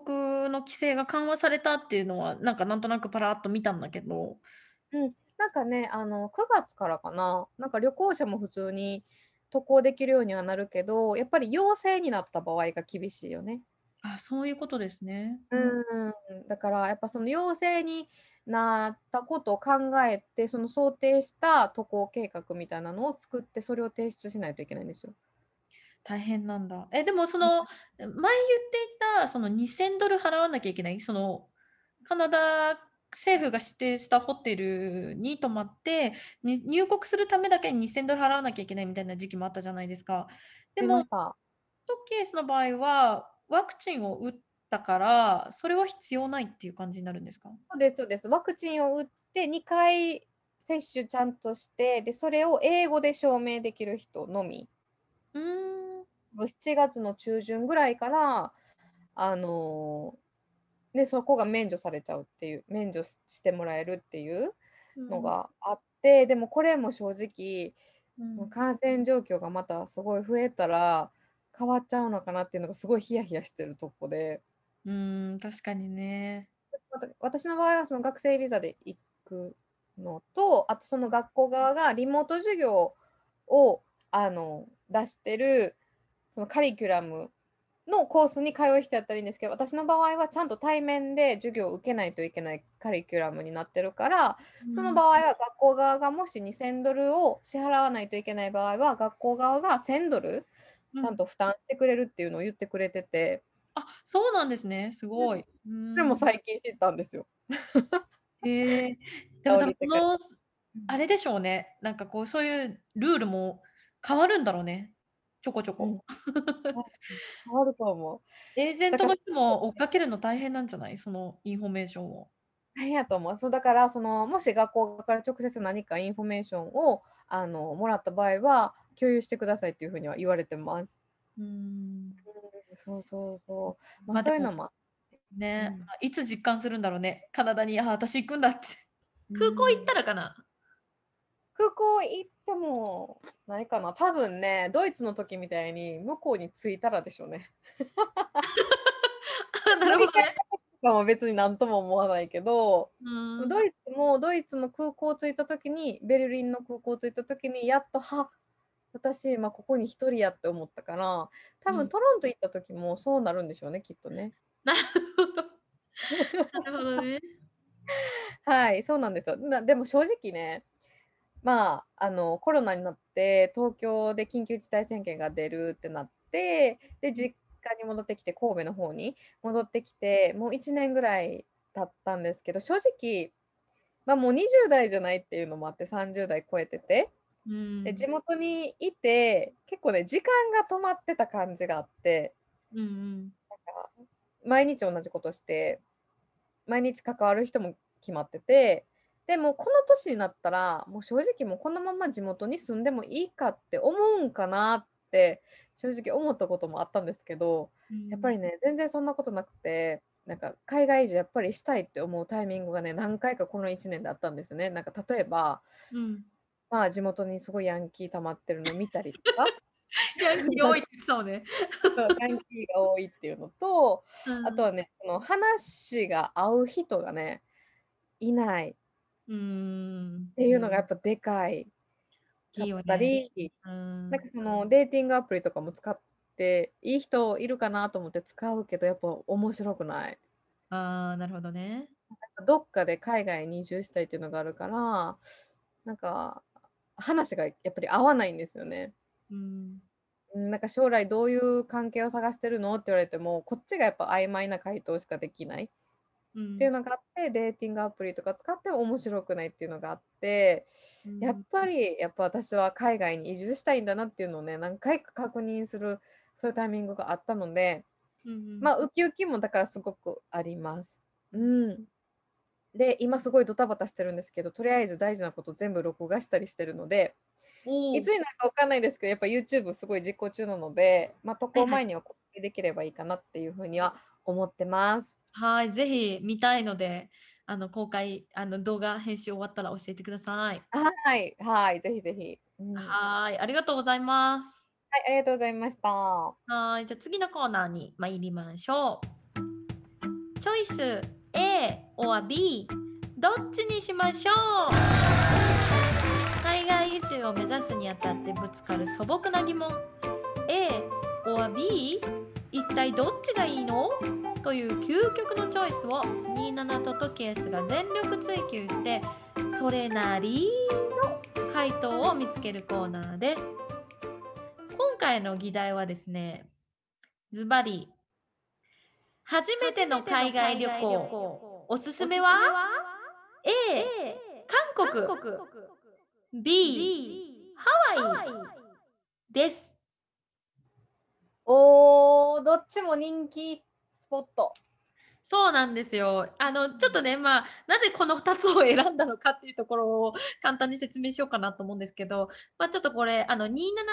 S1: の規制が緩和されたっていうのは、なんかなんとなくパラッと見たんだけど。
S2: うん、なんかねあの9月からかななんか旅行者も普通に渡航できるようにはなるけどやっぱり陽性になった場合が厳しいよね。
S1: あ、そういうことですね。
S2: うん、だからやっぱその陽性になったことを考えてその想定した渡航計画みたいなのを作ってそれを提出しないといけないんですよ。
S1: 大変なんだ。え、でもその、前言っていた、その2000ドル払わなきゃいけない、その、カナダ政府が指定したホテルに泊まって、に入国するためだけに2000ドル払わなきゃいけないみたいな時期もあったじゃないですか。でも。トケースの場合は、ワクチンを打ったから、それは必要ないっていう感じになるんですか？
S2: そうですそうです。ワクチンを打って2回接種ちゃんとしてでそれを英語で証明できる人のみ。
S1: うーん。
S2: 7月の中旬ぐらいから、あのーでそこが免除されちゃうっていう免除ししてもらえるっていうのがあって、でもこれも正直
S1: うん、
S2: その感染状況がまたすごい増えたら変わっちゃうのかなっていうのがすごいヒヤヒヤしてるとこで。
S1: うーん、確かにね。
S2: 私の場合はその学生ビザで行くのとあとその学校側がリモート授業をあの出してるそのカリキュラムのコースに通う人やったらいいんですけど私の場合はちゃんと対面で授業を受けないといけないカリキュラムになってるからその場合は学校側がもし2000ドルを支払わないといけない場合は学校側が1000ドル
S1: うん
S2: ちゃんと負担してくれるっていうのを言ってくれてて、
S1: あ、そうなんですね。すごい。
S2: それも最近知ったんですよ。
S1: へえ。でも多分この、あれでしょうね。なんかこう、そういうルールも変わるんだろうね。ちょこちょこ。
S2: うん変わると思う。
S1: エージェントの人も追っかけるの大変なんじゃない？そのインフォメーションを。
S2: 大変やと思う。そうだからそのもし学校から直接何かインフォメーションをあのもらった場合は共有してくださいっていうふうには言われてます。
S1: うーん。
S2: うんそうそうそう。まあ、
S1: まあでも
S2: そういうのも。
S1: ね、
S2: うん
S1: いつ実感するんだろうね。カナダに、あ、私行くんだって。空港行ったらかな。
S2: 空港行ってもないかな。多分ね、ドイツの時みたいに向こうに着いたらでしょうね。
S1: あなるほどね。
S2: かも別に何とも思わないけど、
S1: うん
S2: ドイツもドイツの空港着いた時にベルリンの空港着いた時にやっとは私今ここに一人やって思ったから多
S1: うん
S2: 分トロント行った時もそうなるんでしょうねきっとね。
S1: なるほど。なるほどね。
S2: はいそうなんですよ。なでも正直ねまああのコロナになって東京で緊急事態宣言が出るってなってで実家に戻ってきて神戸の方に戻ってきてもう1年ぐらい経ったんですけど正直まあもう20代じゃないっていうのもあって30代超えてて
S1: うん。
S2: で地元にいて結構ね時間が止まってた感じがあって
S1: うんうん。
S2: 毎日同じことして毎日関わる人も決まっててでもこの年になったらもう正直もうこのまま地元に住んでもいいかって思うんかなって正直思ったこともあったんですけどやっぱりね全然そんなことなくてなんか海外移住やっぱりしたいって思うタイミングがね、何回かこの1年であったんですね。なんか例えば、
S1: うん。
S2: まあ、地元にすごいヤンキー溜まってるの見たりとか。
S1: ヤンキー多い。
S2: そう、ヤンキーが多いっていうのと、
S1: うん。
S2: あとはね、その話が合う人がね、いないっ
S1: うーん、
S2: ていうのがやっ
S1: うん。
S2: ぱでかいかっ
S1: いいよね。
S2: たり、
S1: うーん。
S2: なんかそのデーティングアプリとかも使って、いい人いるかなと思って使うけど、やっぱ面白くない。
S1: ああ、なるほどね。
S2: どっかで海外に移住したいっていうのがあるから、なんか、話がやっぱり合わないんですよね。
S1: うん。
S2: うん、なんか将来どういう関係を探してるのって言われても、こっちがやっぱ曖昧な回答しかできないっていう
S1: うん。
S2: のがあって、デーティングアプリとか使っても面白くないっていうのがあって、やっ
S1: うん。
S2: ぱりやっぱ私は海外に移住したいんだなっていうのをね、何回か確認する、そういうタイミングがあったので、
S1: うんうん。
S2: まあ、ウキウキもだからすごくあります。うん。で、今すごいドタバタしてるんですけど、とりあえず大事なこと全部録画したりしてるので。いつになるかわかんないですけど、やっぱ YouTube すごい実行中なので、ま、渡
S1: はいはい。
S2: 航前には告知できればいいかなっていう風には思ってます。
S1: はい、ぜひ見たいので、あの、公開あの、動画編集終わったら教えてください。
S2: はい、はい、ぜひぜひ。うん。
S1: はい、ありがとうございます。
S2: はい、ありがとうございました。
S1: はい、じゃ、次のコーナーに参りましょう。チョイス A or B どっちにしましょう？海外移住を目指すにあたってぶつかる素朴な疑問。A or B？一体どっちがいいの？という究極のチョイスを27とトキエスが全力追求して、それなりの回答を見つけるコーナーです。今回の議題はですね、ズバリ初めての海外旅行、おすすめは？A、韓国 B、ハワイです。
S2: おお、どっちも人気スポット。
S1: そうなんですよ。あの、ちょっとね、まあ、なぜこの2つを選んだのかっていうところを簡単に説明しようかなと思うんですけど、まあ、ちょっとこれ、あの、27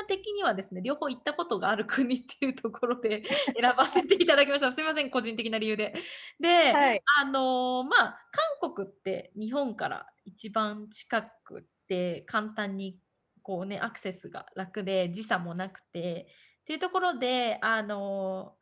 S1: 的にはですね、両方行ったことがある国っていうところで 選ばせていただきました。すいません、個人的な理由で。で、
S2: はい。
S1: あの、まあ、韓国って日本から一番近くって簡単にこうね、アクセスが楽で時差もなくてっていうところで、あの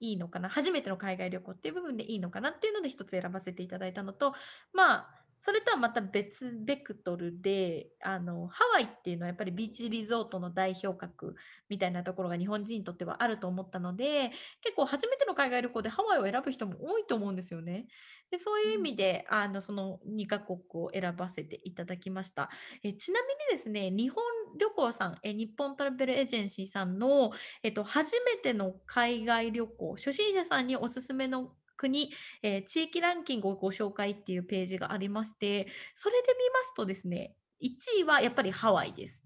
S1: いいのかな、初めての海外旅行っていう部分でいいのかなっていうので一つ選ばせていただいたのと、まあ、それとはまた別ベクトルで、あの、ハワイっていうのはやっぱりビーチリゾートの代表格みたいなところが日本人にとってはあると思ったので、結構初めての海外旅行でハワイを選ぶ人も多いと思うんですよね。で、そういう意
S2: うん。
S1: 味で、あの、その2カ国を選ばせていただきました。え、ちなみにですね、日本旅行さん、え、日本トラベルエージェンシーさんのえっと、初めての海外旅行、初心者さんにおすすめの国、えー地域ランキングをご紹介っていうページがありまして、それで見ますとですね、1位はやっぱりハワイです。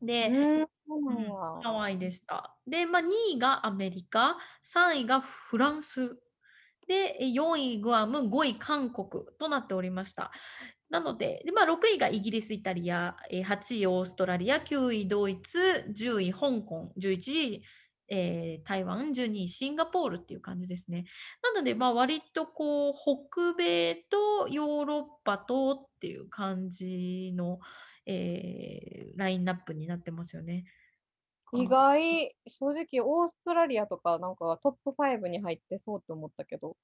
S1: で、
S2: うーん。
S1: ハワイでした。で、まあ、2位がアメリカ、3位がフランス、で、え、4位グアム、5位韓国となっておりました。なので、で、まあ、6位がイギリス、イタリア、8位オーストラリア、9位ドイツ、10位香港、11位、えー台湾、12位シンガポールっていう感じですね。なので、まあ、割とこう、北米とヨーロッパとっていう感じの、えーラインナップになってますよね。
S2: 意外、正直オーストラリアとかなんかトップ5に入ってそうって思ったけど、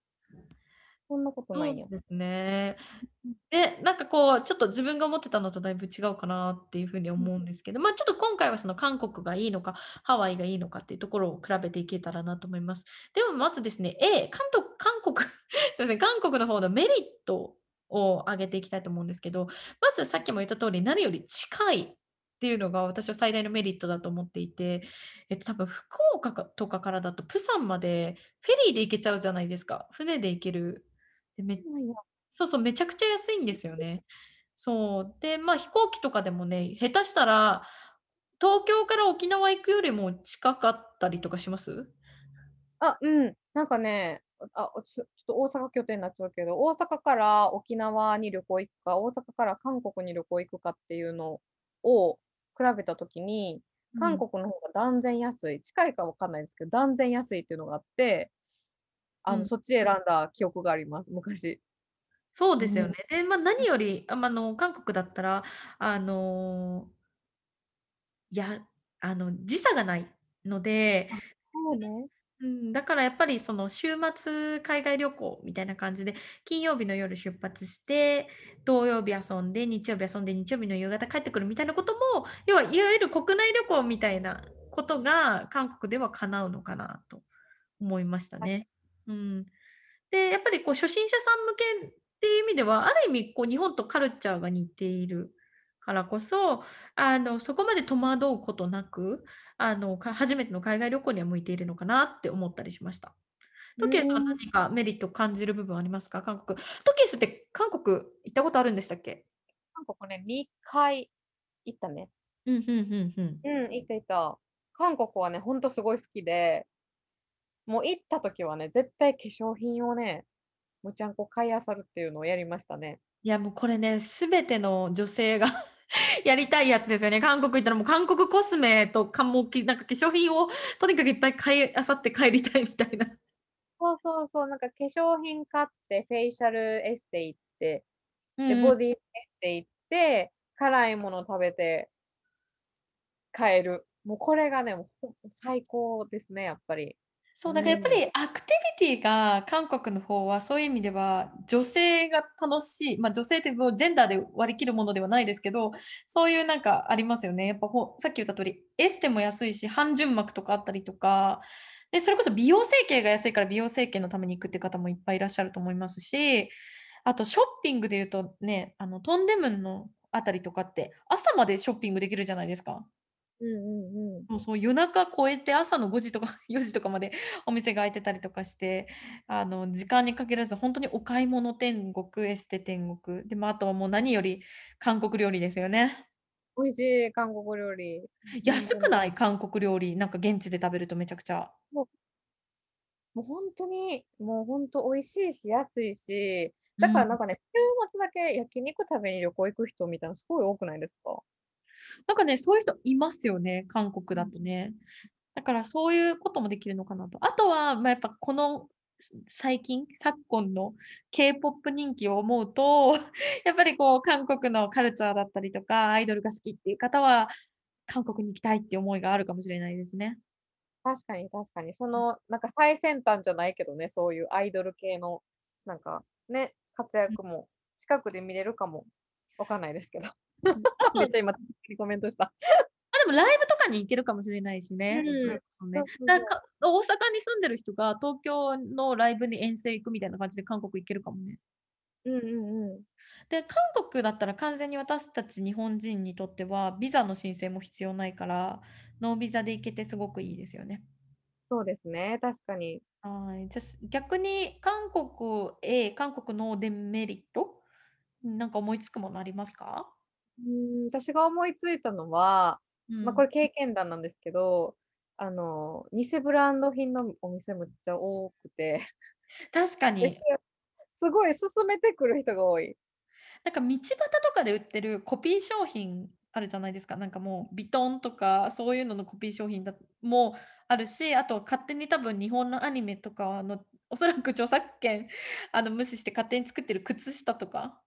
S2: そんなことないんや。
S1: そうですね。
S2: うん
S1: で、なんかこう、ちょっと自分が思ってたのとだいぶ違うかなっていう風に
S2: うん。
S1: 思うんですけど、ま、ちょっと今回はその韓国がいいのか、ハワイがいいのかっていうところを比べていけたらなと思います。ではまずですね、A、かんと韓国 すいません、韓国の方のメリットを挙げていきたいと思うんですけど、まずさっきも言った通り、何より近いっていうのが私は最大のメリットだと思っていて、えっと多分福岡かとかからだとプサンまでフェリーで行けちゃうじゃないですか。船で行ける。で、め
S2: そうなんや。
S1: そうそう、めちゃくちゃ安いんですよね。そう。で、まあ、飛行機とかでもね、下手したら、東京から沖縄行くよりも近かったりとかします？
S2: あ、うん。なんかね、あ、おつちょっと大阪拠点になっちゃうけど、大阪から沖縄に旅行行くか、大阪から韓国に旅行行くかっていうのを比べた時に、
S1: うん。
S2: 韓国の方が断然安い、近いかわかんないですけど、断然安いっていうのがあって、あの、
S1: うん。
S2: そっち選んだ記憶があります、昔。
S1: そう
S2: うん。
S1: ですよね。で、ま、何より、あ、ま、あの、韓国だったら、あのいや、あの、時差がないので、
S2: あ、そうね。
S1: うん、だからやっぱりその週末海外旅行みたいな感じで、金曜日の夜出発して、土曜日遊んで、日曜日遊んで、日曜日の夕方帰ってくるみたいなことも、要はいわゆる国内旅行みたいなことが、韓国では叶うのかなと思いました
S2: はい。
S1: ね。うん。で、やっぱりこう初心者さん向けっていう意味では、ある意味こう日本とカルチャーが似ているからこそ、あの、そこまで戸惑うことなく、あの、か初めての海外旅行には向いているのかなって思ったりしました。
S2: う
S1: トキ
S2: ーん。
S1: 何かメリット感じる部分ありますか？韓国。トキエスって韓国行ったことあるんでしたっけ？
S2: 韓国ね、2回行ったね。
S1: うん、ふんふんふん。
S2: うん、行った行った。韓国はね、ほんとすごい好きで、もう行った時はね、絶対化粧品をね、むちゃんこ買い漁るっていうのをやりましたね。
S1: いや、もうこれね、全ての女性が やりたいやつですよね。韓国行ったらもう韓国コスメとかもきなんか化粧品をとにかくいっぱい買い漁って帰りたいみたいな。
S2: そうそうそう、なんか化粧品買って、フェイシャルエステ行って、で。ボディエステ行って、辛いもの食べて帰る。もうこれがね、最高ですね、やっぱり。
S1: そう、だからやっぱ
S2: うん。
S1: りアクティビティが韓国の方はそういう意味では、女性が楽しい、ま、女性ってこうジェンダーで割り切るものではないですけど、そういうなんかありますよね。やっぱほさっき言った通り、エステも安いし、半純膜とかあったりとか、で、それこそ美容整形が安いから美容整形のために行くって方もいっぱいいらっしゃると思いますし、あとショッピングで言うとね、あのトンデムンのあたりとかって、朝までショッピングできるじゃないですか。
S2: うんうんうん。
S1: そうそう、夜中超えて朝の5時とか 4時とかまで お店が開いてたりとかして、あの、時間に限らずほんとにお買い物天国、エステ天国、で、ま、あとはもう何より韓国料理ですよね。
S2: 美味しい、韓国料理。
S1: 安くない？韓国料理、なんか現地で食べるとめちゃくちゃ。
S2: もうもうほんとに、もうほんと美味しいし、安いし、
S1: うん。
S2: だからなんかね、週末だけ焼肉食べに旅行行く人みたいなすごい多くないですか？
S1: なんかね、そういう人いますよね、韓国。だとね。だからそういうこともできるのかなと。あとは、ま、やっぱこの、最近、昨今の K-POP 人気を思うと、やっぱりこう韓国のカルチャーだったりとか、アイドルが好きっていう方は、韓国に行きたいって思いがあるかもしれないですね。
S2: 確かに確かに。そ。の、なんか最先端じゃないけどね、そういうアイドル系の、なんか、ね、活。躍も近くで見れるかもわかんないですけど。めっちゃ今にコメントした。
S1: あ、でもライブとかに行けるかもしれないしね、
S2: ん、
S1: か、大阪に住んでる人が東京のライブに遠征行くみたいな感じで韓国行けるかもね。
S2: うんうんうん。
S1: で、韓国だったら完全に私たち日本人にとっては、ビザの申請も必要ないから、ノービザで行けてすごくいいですよね。
S2: そうですね、確かに。
S1: はい。じゃ、す逆に韓国へ韓国のデメリット、なんか思いつくものありますか？
S2: うーん、私が思いついたのは、ま、こ
S1: うん。
S2: れ経験談なんですけど、あの、偽ブランド品のお店むっちゃ多くて、
S1: 確か
S2: で、
S1: に。
S2: すごい勧めてくる人が多い。
S1: なんか道端とかで売ってるコピー商品あるじゃないですか。なんかもうヴィトンとかそういうののコピー商品だもあるし、あと勝手に多分日本のアニメとかのおそらく著作権あの無視して勝手に作ってる靴下とか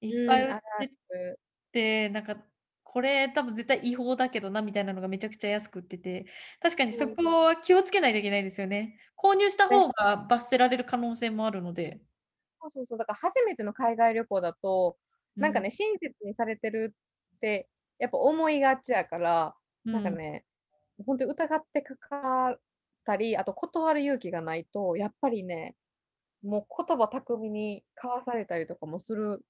S1: いっぱ
S2: うん、あるあ
S1: い売って
S2: る。
S1: て、なんかこれ多分絶対違法だけどなみたいなのがめちゃくちゃ安く売ってて、確かにそ
S2: うん。
S1: こは気をつけないといけないですよね。購入した
S2: で
S1: 方が罰せられる可能性もあるので。
S2: そうそうそう、だから初めての海外旅行だと、
S1: うん。
S2: なんかね、親切にされてるってやっぱ思いがちやから、
S1: うん。
S2: なんかね、ほんとに疑ってかかったり、あと断る勇気がないと、やっぱりね、もう言葉巧みに交わされたりとかもする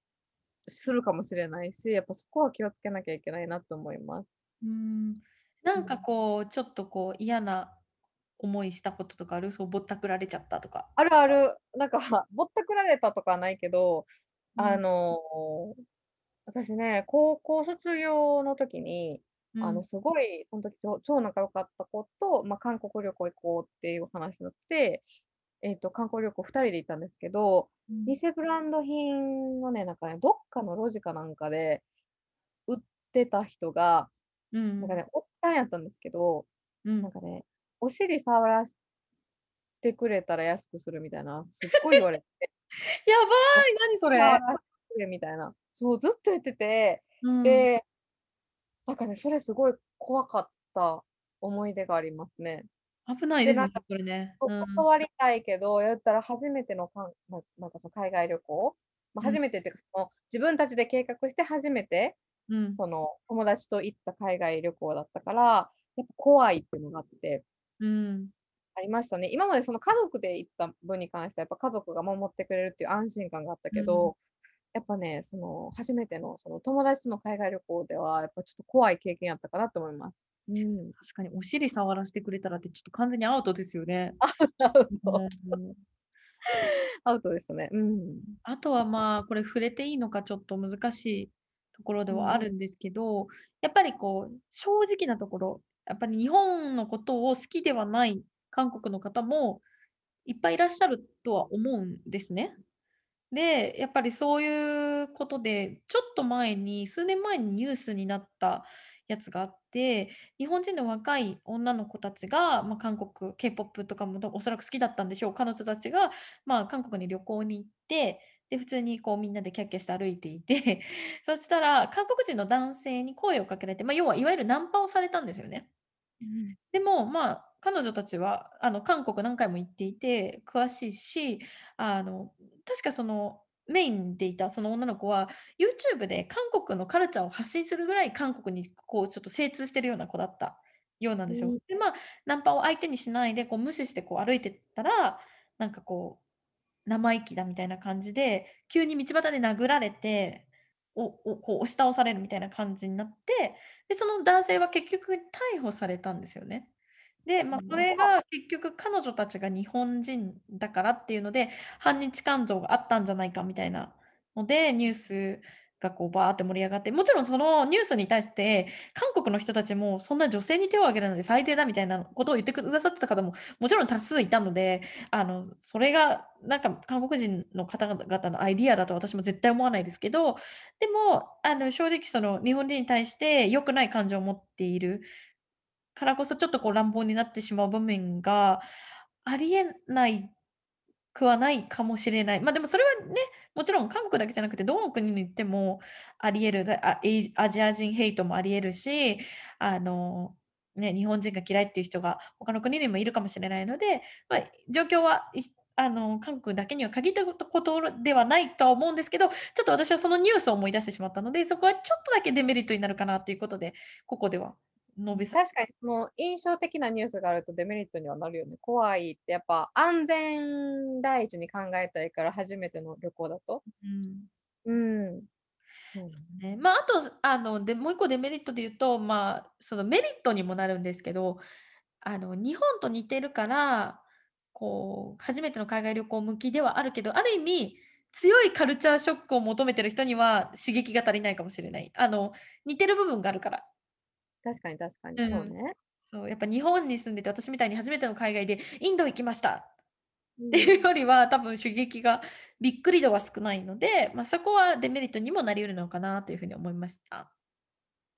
S2: するかもしれないし、やっぱそこは気をつけなきゃいけないなと思います。
S1: うーん。なんか
S2: うん。
S1: こう、ちょっとこう嫌な思いしたこととかある？そうぼったくられちゃったとか。
S2: あるある。なんか、ぼったくられたとかはないけど、あ
S1: うん。
S2: の、私ね、高校卒業の時に、あの、
S1: うん。
S2: すごいそん時超超仲良かった子と、ま、韓国旅行行こうっていう話になって、えっと、韓国旅行2人で行ったんですけど、
S1: うん。
S2: 偽ブランド品をね、なんかね、どっかの路地かなんかで売ってた人が、
S1: うんうん。
S2: なんかね、おっさんやったんですけど、
S1: うん。
S2: なんかね、お尻触らしてくれたら安くするみたいな、すっごい言われて。
S1: やばい、何それ。
S2: みたいな。そう、ずっと言ってて、
S1: うん。
S2: で、なんかね、それすごい怖かった思い出がありますね。で、
S1: 危ないですね、
S2: なんか、
S1: それね。
S2: こ
S1: うん。
S2: 断りたいけど、言ったら初めてのかんななんかその海外旅行、ま、
S1: うん。
S2: 初めてっていうか、その、自分たちで計画して初めて、
S1: うん。
S2: その、友達と行った海外旅行だったから、やっぱ怖いっていうのがあって
S1: うん。
S2: ありましたね。今までその家族で行った分に関しては、やっぱ家族が守ってくれるっていう安心感があった
S1: うん。
S2: けど、やっぱね、その初めてのその友達との海外旅行では、やっぱちょっと怖い経験やったかなと思います。うん。
S1: 確かにお尻触らしてくれたらってちょっと完全にアウトですよね。
S2: アウトアウ
S1: う
S2: ト。
S1: ん。
S2: アウトですね。うん。
S1: あとは、まあ、これ触れていいのかちょっと難しいところで
S2: うん。
S1: はあるんですけど、やっぱりこう、正直なところ、やっぱり日本のことを好きではない韓国の方もいっぱいいらっしゃるとは思うんですね。で、やっぱりそういうことで、ちょっと前に、数年前にニュースになったやつがあって、日本人の若い女の子たちが、まあ、韓国、K-POP とかもおそらく好きだったんでしょう。彼女たちが、まあ、韓国に旅行に行って、で、普通にこうみんなでキャッキャして歩いていて、そしたら韓国人の男性に声をかけられて、まあ、要はいわゆるナンパをされたんですよね。
S2: うん。
S1: でも、まあ、彼女たちは、あの、韓国何回も行っていて詳しいし、あの、確かその、メインでいたその女の子は、YouTube で韓国のカルチャーを発信するぐらい韓国にこうちょっと精通してるような子だったようなんですよ。
S2: うん。
S1: で、まあ、ナンパを相手にしないでこう無視してこう歩いてったら、なんかこう、生意気だみたいな感じで、急に道端で殴られて、おおこう押し倒されるみたいな感じになって、で、その男性は結局逮捕されたんですよね。で、まあ、それが結局彼女たちが日本人だからっていうので、反日感情があったんじゃないかみたいなので、ニュースがこうバーって盛り上がって、もちろんそのニュースに対して、韓国の人たちもそんな女性に手を挙げるなんて最低だみたいなことを言ってくださってた方ももちろん多数いたので、あの、それがなんか韓国人の方々のアイディアだと私も絶対思わないですけど、でも、あの、正直その日本人に対して良くない感情を持っているからこそ、ちょっとこう乱暴になってしまう場面がありえないくはないかもしれない。まあ、でもそれはね、もちろん韓国だけじゃなくて、どの国に行ってもあり得る、アジア人ヘイトもあり得るし、あの、ね、日本人が嫌いっていう人が他の国にもいるかもしれないので、まあ、状況は、あの、韓国だけには限ったことではないとは思うんですけど、ちょっと私はそのニュースを思い出してしまったので、そこはちょっとだけデメリットになるかなということで、ここでは述べさ
S2: 確かにその印象的なニュースがあるとデメリットにはなるよね。怖いってやっぱ安全第一に考えたいから、初めての旅行だと。
S1: うん。
S2: うん。そうね。
S1: ね、まあ、あと、あの、で、もう一個デメリットで言うと、まあ、そのメリットにもなるんですけど、あの、日本と似てるから、こう、初めての海外旅行向きではあるけど、ある意味、強いカルチャーショックを求めてる人には刺激が足りないかもしれない。あの、似てる部分があるから。
S2: 確かに確かに、
S1: うん。
S2: そうね。
S1: そう、やっぱ日本に住んでて、私みたいに初めての海外でインド行きましたっていう
S2: うん。
S1: よりは、多分刺激がびっくり度は少ないので、ま、そこはデメリットにもなり得るのかなという風に思いました。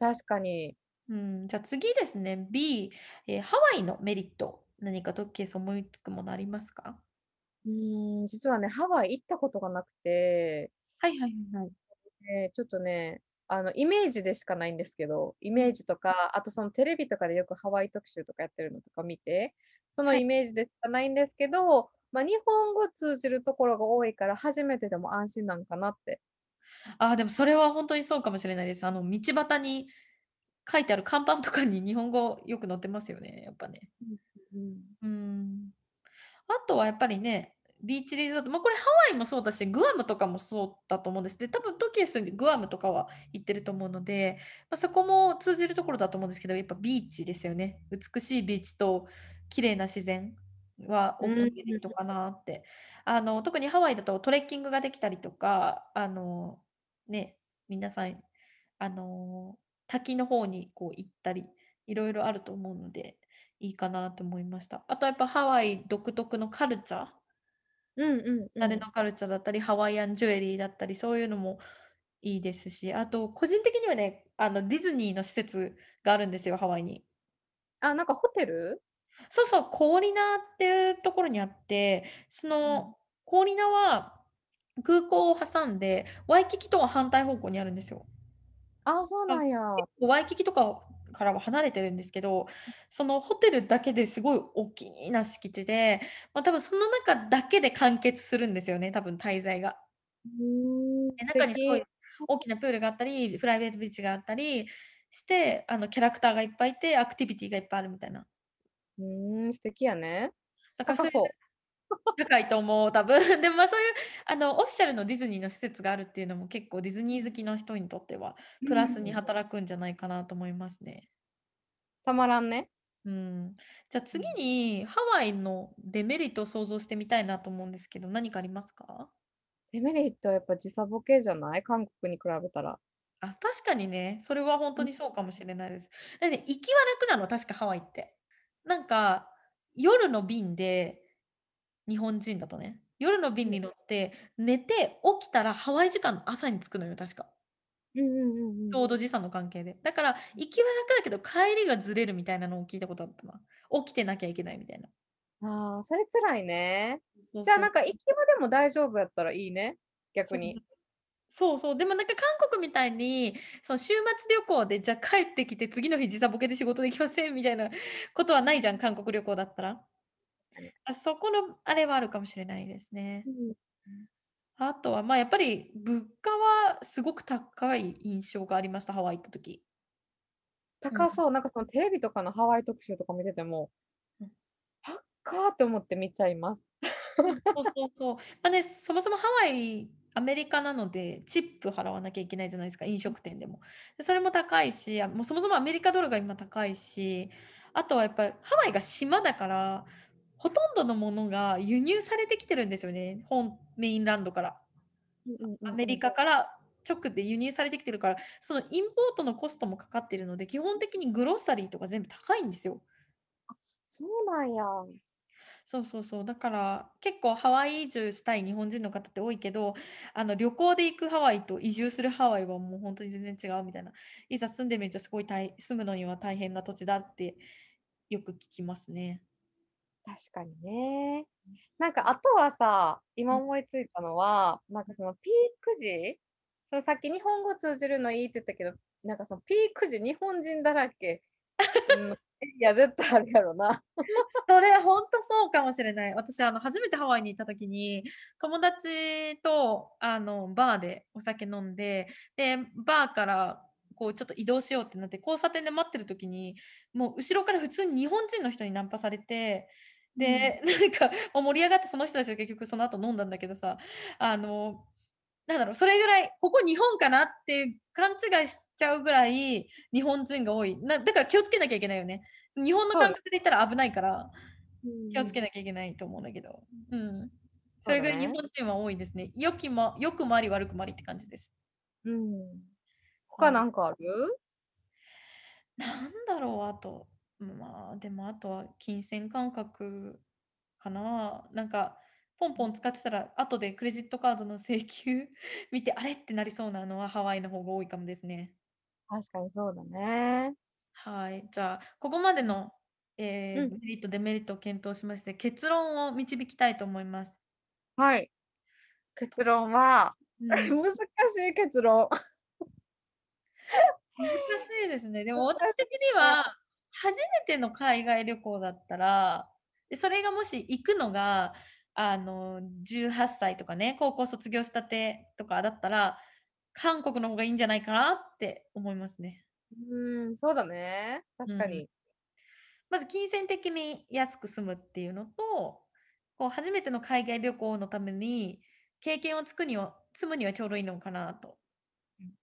S2: 確かに。
S1: うん、じゃ、次ですね、B、え、ハワイのメリット、何かトッケース思いつくものありますか？
S2: うーん、実はね、ハワイ行ったことがなくて、
S1: はいはいはいはい。
S2: え、ちょっとね、あの、イメージでしかないんですけど、イ
S1: うん、
S2: メージとか、あとそのテレビとかでよくハワイ特集とかやってるのとか見て、その
S1: はい。
S2: イメージでしかないんですけど、ま、日本語通じるところが多いから、初めてでも安心なんかなって。
S1: ああ、でもそれはほんとにそうかもしれないです。あの、道端に書いてある看板とかに日本語よく載ってますよね、やっぱね。
S2: うん、うん。
S1: うーん。あとはやっぱりね、ビーチリゾート、ま、これハワイもそうだし、グアムとかもそうだと思うんです。で、多分トキエスにグアムとかは行ってると思うので、ま、そこも通じるところだと思うんですけど、やっぱビーチですよね。美しいビーチと綺麗な自然は
S2: う
S1: 大きいメリット
S2: ん。
S1: かなって。あの、特にハワイだとトレッキングができたりとか、あの、ね、皆さん、あの、滝の方にこう行ったり、色々あると思うのでいいかなと思いました。あとやっぱハワイ独特のカルチャー、
S2: うんうんうん。
S1: 誰のカルチャーだったり、ハワイアンジュエリーだったり、そういうのもいいですし、あと個人的にはね、あのディズニーの施設があるんですよ、ハワイに。
S2: あ、なんかホテル？
S1: そうそう、コーリナっていうところにあって、そ
S2: うん。
S1: のコーリナは空港を挟んで、ワイキキとは反対方向にあるんですよ。
S2: ああ、そうなんや。
S1: 結構ワイキキとかからは離れてるんですけど、そのホテルだけですごいおっきな敷地で、ま、多分その中だけで完結するんですよね、多分滞在が。で、
S2: 素
S1: 中にすごい
S2: 敵。
S1: 大きなプールがあったり、プライベートビーチがあったりして、あの、キャラクターがいっぱいいて、アクティビティがいっぱいあるみたいな。
S2: うーん、素敵やね。
S1: だからそう
S2: 高
S1: いと思う、多分。でも、ま、そういうあの、オフィシャルのディズニーの施設があるっていうのも結構ディズニー好きな人にとっては、
S2: う
S1: プラスに
S2: ん。
S1: 働くんじゃないかなと思いますね。
S2: たまらんね。
S1: うん。じゃ、次
S2: うん。
S1: にハワイのデメリットを想像してみたいなと思うんですけど、何かありますか？
S2: デメリットはやっぱ時差ボケじゃない？韓国に比べたら。
S1: あ、確かにね、それはほん
S2: うん。
S1: とにそうかもしれないです。だって行きは楽なの、確かハワイって。なんか、夜の便で日本人だとね、夜の便
S2: うん。
S1: に乗って、寝て起きたらハワイ時間の朝に着くのよ、確か。
S2: うんうんうんうん。
S1: ちょうど時差の関係で。だから、行きは楽だけど帰りがずれるみたいなのを聞いたことあったな。起きてなきゃいけないみたいな。
S2: ああ、それ辛いね。じゃあ、
S1: そうそう。
S2: なんか行きはでも大丈夫やったらいいね、逆。に。
S1: そうそう、でもなんか韓国みたいに、その週末旅行で、じゃ、帰ってきて次の日時差ボケで仕事できませんみたいなことはないじゃん、韓国旅行だったら。あ、そこのあれはあるかもしれないですね。
S2: うん。うん。
S1: あとは、ま、やっぱり物価はすごく高い印象がありました、ハワイ行った時。うん。
S2: 高そう、なんかそのテレビとかのハワイ特集とか見てても
S1: うん。
S2: 高っって思って見ちゃいます。
S1: うん、そうそうそう。ま、ね、そもそもハワイ、アメリカなので、チップ払わなきゃいけないじゃないですか、飲
S2: うん。
S1: 食店でも。で、それも高いし、あ、もうそもそもアメリカドルが今高いし、あとはやっぱりハワイが島だから、ほとんどのものが輸入されてきてるんですよね、本メインランドから。
S2: うん
S1: アメリ。カから直で輸入されてきてるから、そのインポートのコストもかかってるので、基本的にグロッサリーとか全部高いんですよ。
S2: あ、そうなんや。
S1: そうそうそう。だから、結構ハワイ移住したい日本人の方って多いけど、あの、旅行で行くハワイと移住するハワイはもうほんとに全然違うみたいな。いざ住んでみるとすごい住むのには大変な土地だってよく聞きますね。
S2: 確かにね。
S1: うん。
S2: なんかあとはさ、今
S1: うん。
S2: 思いついたのは、なん
S1: うん。
S2: かそのピーク時、そのさっき日本語通じるのいいって言ったけど、なんかそのピーク時、日本人だらけ、うん、いや、絶対あるやろな。
S1: それほんとそうかもしれない。私あの、初めてハワイに行った時に、友達とあの、バーでお酒飲んで、で、バーからこうちょっと移動しようってなって、交差点で待ってる時に、もう後ろから普通に日本人の人にナンパされて、
S2: うん。
S1: で、なんかもう盛り上がってその人たちは結局その後飲んだんだけどさ、あの、なんだろう、それぐらい、ここ日本かなって勘違いしちゃうぐらい日本人が多い。なだから気をつけなきゃいけないよね。日本の。感覚で言ったら危ないから、
S2: うん
S1: 気をつけ
S2: うん。
S1: なきゃいけないと思うんだけど。うん。それぐらい日。本人は多いですね。良きも良くもあり悪くもありって感じです。
S2: うん。他
S1: はい。
S2: なんかある？
S1: なんだろう、あと、まあ、でもあとは金銭感覚かな。なんか、ポン
S2: うん。
S1: ポン使ってたら、後でクレジットカードの請求 見て、あれ？ってなりそうなのはハワイの方が多いかもですね。
S2: 確かにそうだね。
S1: はい、じゃあ、ここまでの、ええ、
S2: うん。
S1: メリット、デメリットを検討しまして、結論を導きたいと思います。
S2: はい。結
S1: と
S2: 論は、
S1: うん。
S2: 難しい結論。
S1: 難しいですね。でも
S2: 難し
S1: 私的に。は、初めての海外旅行だったら、で、それがもし行くのが、あの、18歳とかね、高校卒業したてとかだったら、韓国の方がいいんじゃないかなって思いますね。
S2: うーん、そうだね。
S1: うん。
S2: 確かに。
S1: まず金銭的に安く済むっていうのと、こう初めての海外旅行のために、経験をつくには積むにはちょうどいいのかなと。
S2: うん。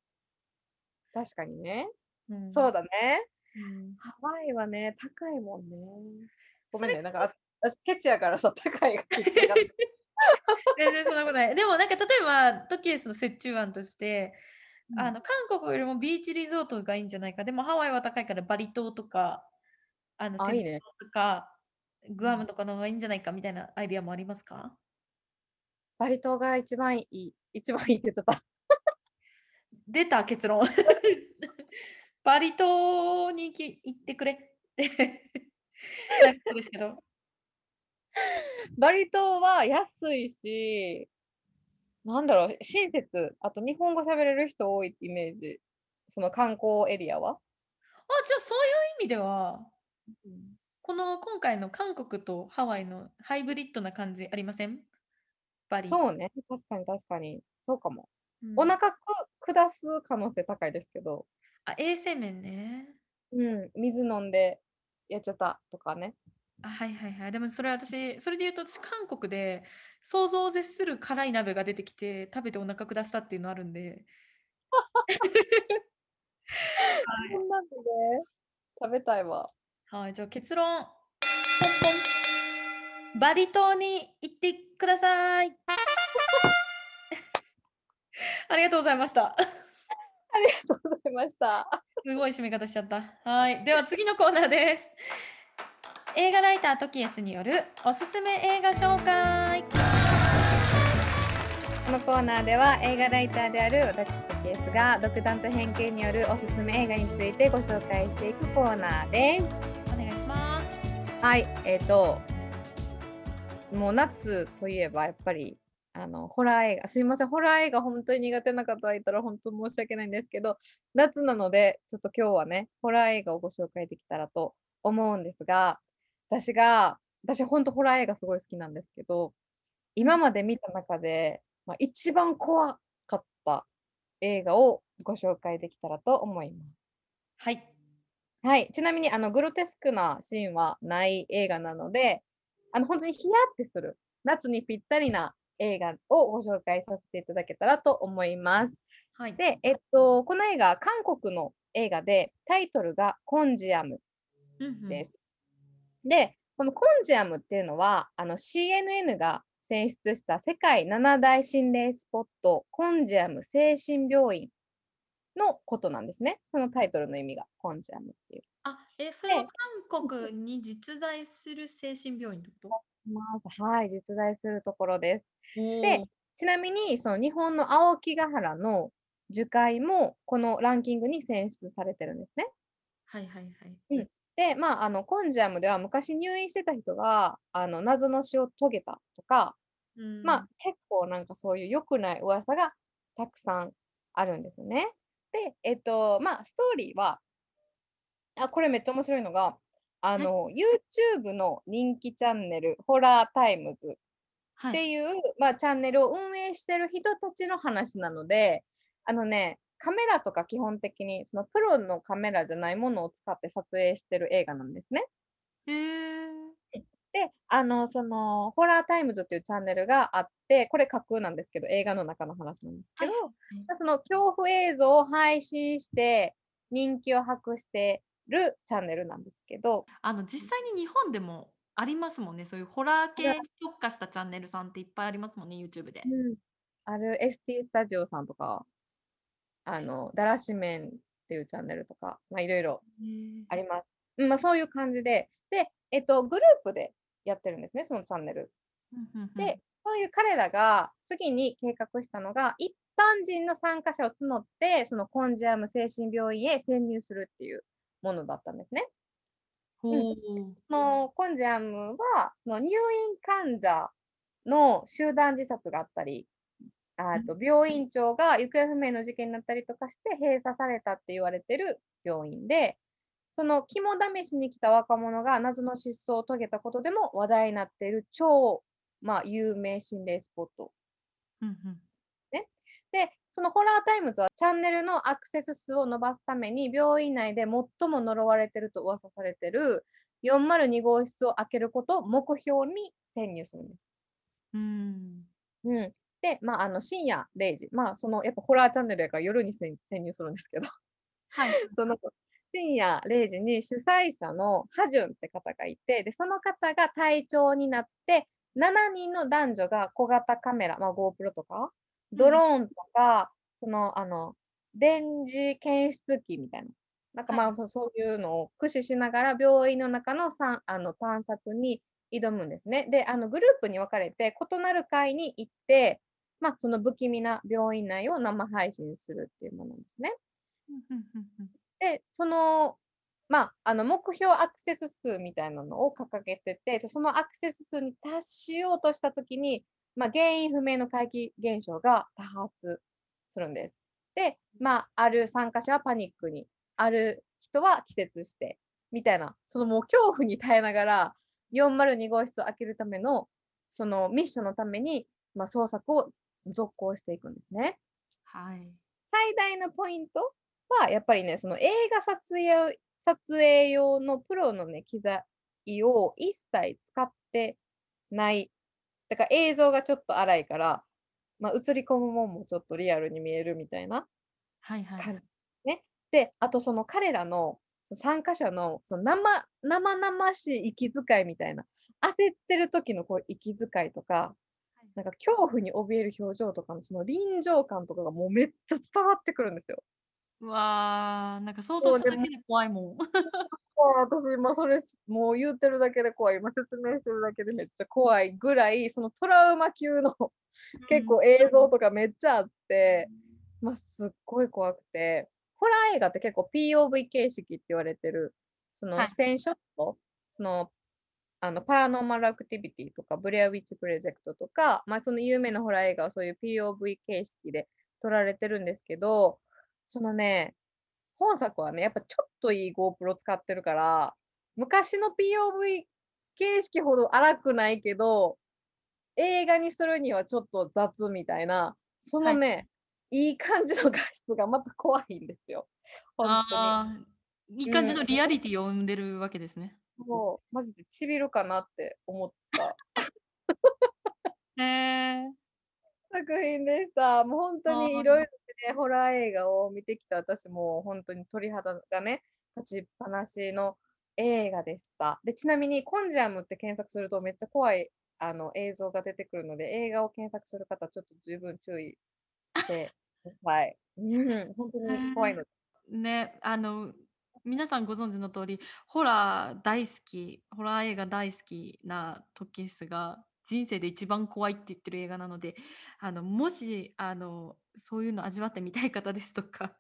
S2: 確かにね。
S1: うん。
S2: そうだね。
S1: うん。
S2: ハワイはね、高いもんね。ごめんね、なんか、あ私ケチやからさ、高い。
S1: 全然そんなことない。でもなんか例えば、トキエスの折衷案として、
S2: うん。
S1: あの、韓国よりもビーチリゾートがいいんじゃないか。でもハワイは高いからバリ島とか、あの、
S2: あ、
S1: セブ。島とか、
S2: うん。
S1: グアムとかの方がいいんじゃないかみたいなアイディアもありますか？
S2: バリ島が一番いい一番いいって言っちゃった。
S1: 出た、結論。バリ島にき行ってくれって。なことですけど。
S2: バリ島は安いし、なんだろう、親切、あと日本語喋れる人多いイメージ。その観光エリアは。
S1: あ、じゃあそういう意味では、
S2: うん
S1: この今回の韓国とハワイのハイブリッドな感じありません？バリ。
S2: そうね、確かに確かに。そうかも。
S1: うん
S2: お腹く下す可能性高いですけど、
S1: あ、衛生面ね。
S2: うん、水飲んでやっちゃったとかね。
S1: あ、はいはいはい。でもそれ私、それで言うと私、韓国で想像を絶する辛い鍋が出てきて、食べてお腹下したっていうのあるんで。はい。
S2: そんなんで食べたいわ。
S1: はい、じゃあ結論。ポンポン。バリ島に行ってください。ありがとうございました。
S2: ありがとうました。
S1: すごい締め方しちゃった。はい。では次のコーナーです。映画ライタートキエスによるおすすめ映画紹介。
S2: このコーナーでは映画ライターである私とケースが独断と偏見によるおすすめ映画についてご紹介していくコーナーです。
S1: お願いします。
S2: はい、えっ、と、もう夏といえばやっぱりあのホラー映画、すいません、ホラー映画本当に苦手な方がいたら本当申し訳ないんですけど、夏なのでちょっと今日はね、ホラー映画をご紹介できたらと思うんですが、私が、私本当ホラー映画すごい好きなんですけど、今まで見た中で、まあ、一番怖かった映画をご紹介できたらと思います。
S1: はい。
S2: はい。ちなみに、あの、グロテスクなシーンはない映画なので、あの、本当にヒヤってする、夏にぴったりな映画をご紹介させていただけたらと思います。
S1: はい。
S2: で、えっと、この映画、韓国の映画で、タイトルがコンジアム
S1: うんうん
S2: です。で、このコンジアムっていうのは、あの CNN が選出した世界七大心霊スポット、コンジアム精神病院のことなんですね。そのタイトルの意味が、コンジアムっていう。
S1: あ、え、それは
S2: で
S1: 韓国に実在する精神病院ってこ
S2: ますはい、実在するところです。で
S1: ー
S2: ちなみに、その日本の青木ヶ原の樹海も、このランキングに選出されてるんですね。
S1: はいはいはい。
S2: で、まあ、あのコンジアムでは昔入院してた人があの謎の死を遂げたとか、
S1: うん
S2: まあ、結構なんかそういう良くない噂がたくさんあるんですよね。で、えっと、まあ、ストーリーは、あ、これめっちゃ面白いのが、あの、YouTube の人気チャンネル、ホラータイムズ
S1: はい。
S2: っていう、まあ、チャンネルを運営してる人たちの話なので、あのね、カメラとか基本的にそのプロのカメラじゃないものを使って撮影してる映画なんですね。
S1: へー
S2: で、あの、その、ホラータイムズっていうチャンネルがあって、これ架空なんですけど、映画の中の話なんですけど、
S1: はい
S2: まあその恐怖映像を配信して人気を博してるチャンネルなんですけど、
S1: あの実際に日本でもありますもんね。そういうホラー系に特化したチャンネルさんっていっぱいありますもんね、YouTube で。
S2: ある ST スタジオさんとか、あの、だらし面っていうチャンネルとか、まあいろいろあります。うんまあそういう感じで、で、えっと、グループでやってるんですね、そのチャンネル。
S1: うんうんうん
S2: で、そういう彼らが次に計画したのが、一般人の参加者を募って、そのコンジアム精神病院へ潜入するっていうものだったんですね。
S1: ほう。
S2: そのコンジアムは、その入院患者の集団自殺があったり、あと病院長が行方不明の事件になったりとかして閉鎖されたって言われてる病院で、その肝試しに来た若者が謎の失踪を遂げたことでも話題になっている超、まあ、有名心霊スポットそのホラータイムズはチャンネルのアクセス数を伸ばすために病院内で最も呪われてると噂されてる402号室を開けることを目標に潜入するんです。
S1: うん
S2: うん、で、まあ、あの深夜0時、まあ、そのやっぱホラーチャンネルやから夜に潜潜入するんですけど、
S1: はい。
S2: その深夜0時に主催者のハジュンって方がいて、でその方が隊長になって、7人の男女が小型カメラ、まあ、GoPro とか、ドローンとか、その、あの、電磁検出器みたいな。なんかまあ、そういうのを駆使しながら病院の中のさんあの探索に挑むんですね。で、あのグループに分かれて異なる階に行って、まあ、その不気味な病院内を生配信するっていうものですね。で、その、まあ、あの目標アクセス数みたいなのを掲げてて、そのアクセス数に達しようとしたときに、まあ、原因不明の怪奇現象が多発するんです。で、まあ、ある参加者はパニックに、ある人は気絶して、みたいな、そのもう恐怖に耐えながら、402号室を開けるための、そのミッションのために、まあ、捜索を続行していくんですね。
S1: はい。
S2: 最大のポイントは、やっぱりね、その映画撮影撮影用のプロのね、機材を一切使ってない。だから映像がちょっと荒いから、まあ、映り込むもんもちょっとリアルに見えるみたいな
S1: はいはい。
S2: ね。で、あとその彼らの参加者のその生生々しい息遣いみたいな、焦ってる時のこう息遣いとか、なんか恐怖に怯える表情とかのその臨場感とかがもうめっちゃ伝わってくるんですよ。
S1: うわ、なんか想像しただけで怖いもん。
S2: 私、ま、それ、もう言ってるだけで怖い、今説明してるだけでめっちゃ怖いぐらい、そのトラウマ級の 結構映像とかめっちゃあって、ま、すっごい怖くて、ホラー映画って結構 POV 形式って言われてる、その
S1: はい。
S2: 視点ショット、その、あの、パラノーマルアクティビティとか、ブレアウィッチプロジェクトとか、ま、その有名なホラー映画はそういう POV 形式で撮られてるんですけど、そのね、本作はね、やっぱちょっといい GoPro 使ってるから、昔の POV 形式ほど荒くないけど、映画にするにはちょっと雑みたいな、そ
S1: はい。
S2: のね、いい感じの画質がまた怖いんですよ、ほんとに。
S1: ああ、いい感じ
S2: うん。
S1: のリアリティを生んでるわけですね。
S2: そう、マジで痺るかなって思った。
S1: へえ。
S2: 作品でした。もうほんと
S1: あ
S2: に色々
S1: あ。
S2: ね、ホラー映画を見てきた私もほんとに鳥肌がね、立ちっぱなしの映画でした。で、ちなみにコンジャムって検索するとめっちゃ怖い、あの、映像が出てくるので、映画を検索する方、ちょっと十分注意してください。うん、ほんと
S1: へ
S2: に怖いの
S1: え。ね、あの、皆さんご存知の通り、ホラー大好き、ホラー映画大好きなトキエスが、人生で一番怖いって言ってる映画なので、あの、もし、あの、そういうの味わってみたい方ですとか、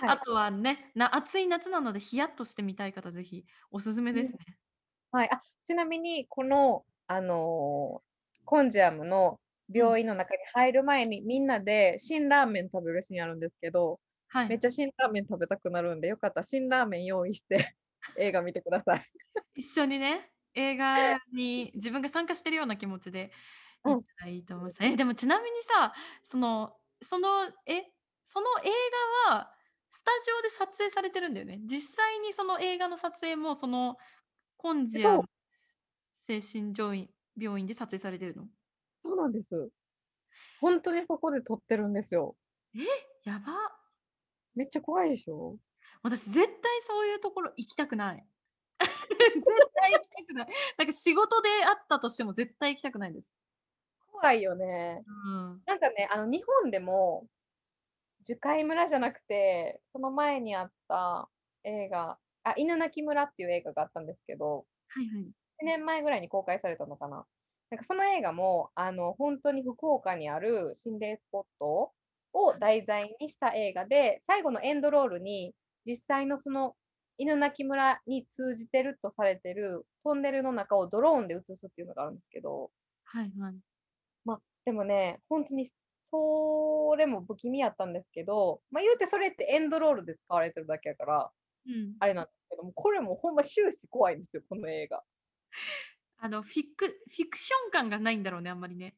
S2: はい。
S1: あとはね、な暑い夏なのでヒヤッとしてみたい方、ぜひおすすめ
S2: うん。
S1: ですね。
S2: はい、あ、ちなみにこの、あの、コンジャムの
S1: うん。
S2: 病院の中に入る前に、みんなで辛ラーメン食べるシーンあるんですけど、
S1: はい。
S2: めっちゃ辛ラーメン食べたくなるんで、よかったら辛ラーメン用意して 映画見てください。
S1: 一緒にね、映画に自分が参加してるような気持ちで
S2: うん。
S1: 行ったらいいと思います。え、でもちなみにさ、そのその、え、その映画はスタジオで撮影されてるんだよね？実際にその映画の撮影も、そのコンジ精神病院で撮影されてるの？
S2: そうなんです。ほんとにそこで撮ってるんですよ。
S1: え、やば。
S2: めっちゃ怖いでしょ？
S1: 私絶対そういうところ行きたくない。絶対行きたくない。なんか仕事であったとしても絶対行きたくないです。
S2: 怖いよね。
S1: うん。
S2: なんかね、あの、日本でも、樹海村じゃなくて、その前にあった映画、あ、犬鳴村っていう映画があったんですけど、
S1: はいはい。
S2: 1年前ぐらいに公開されたのかな。なんかその映画も、あの、ほんとに福岡にある心霊スポットを題材にした映画で、最後のエンドロールに、実際のその犬鳴村に通じてるとされてるトンネルの中をドローンで映すっていうのがあるんですけど
S1: はいはい。
S2: ま、でもね、ほんとにそれも不気味やったんですけど、ま、言うてそれってエンドロールで使われてるだけやから、
S1: うん。
S2: あれなんですけども、これもほんま終始怖いんですよ、この映画。
S1: あの、フィックフィクション感がないんだろうね、あんまりね。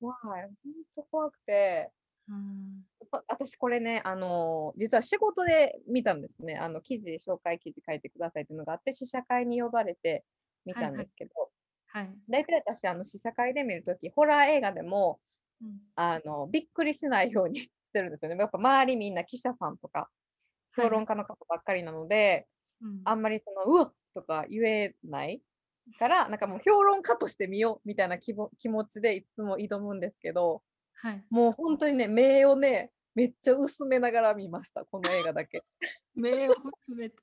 S2: はい、ほんと怖くて。
S1: うーん。
S2: やっぱ私これね、あの、実は仕事で見たんですね。あの、記事紹介記事書いてくださいっていうのがあって、試写会に呼ばれて見たん
S1: はいはい。
S2: ですけど、
S1: はい。
S2: だいたい私、あの、試写会で見る時、ホラー映画でも、
S1: うん。
S2: あの、びっくりしないようにしてるんですよね。やっぱ周りみんな記者さんとか、
S1: はいはい。
S2: 評論家の方ばっかりなので、
S1: うん。
S2: あんまりその、「うわっ！」とか言えないから、なんかもう評論家として見ようみたいなきぼ気持ちでいつも挑むんですけど、
S1: はい。
S2: もうほんとにね、目をね、めっちゃ薄めながら見ました、この映画だけ。
S1: 目を薄めて。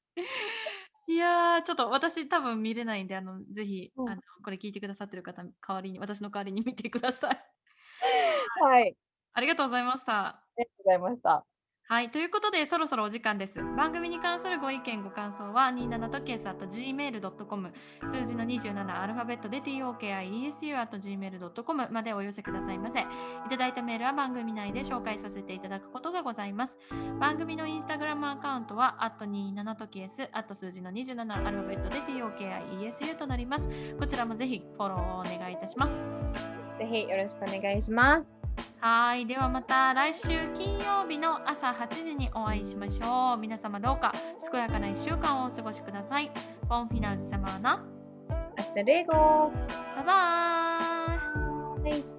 S1: いや、ちょっと私多分見れないんで、あの、ぜひ、
S2: うん。
S1: あの、これ聞いてくださってる方、代わりに私の代わりに見てください。
S2: はい。
S1: ありがとうございました。
S2: ありがとうございました。
S1: はい、ということでそろそろお時間です。番組に関するご意見ご感想は27とケース gmail.com 数字の27アルファベットで tokiesu gmail.com までお寄せくださいませ。いただいたメールは番組内で紹介させていただくことがございます。番組のインスタグラムアカウントは27とケース数字の27アルファベットで tokiesu となります。こちらもぜひフォローをお願いいたします。
S2: ぜひよろしくお願いします。
S1: はい。ではまた来週金曜日の朝8時にお会いしましょう。皆様どうか健やかな1週間をお過ごしください。ボンフィナルズ様な。
S2: Hasta luego.
S1: バイバーイ。
S2: はい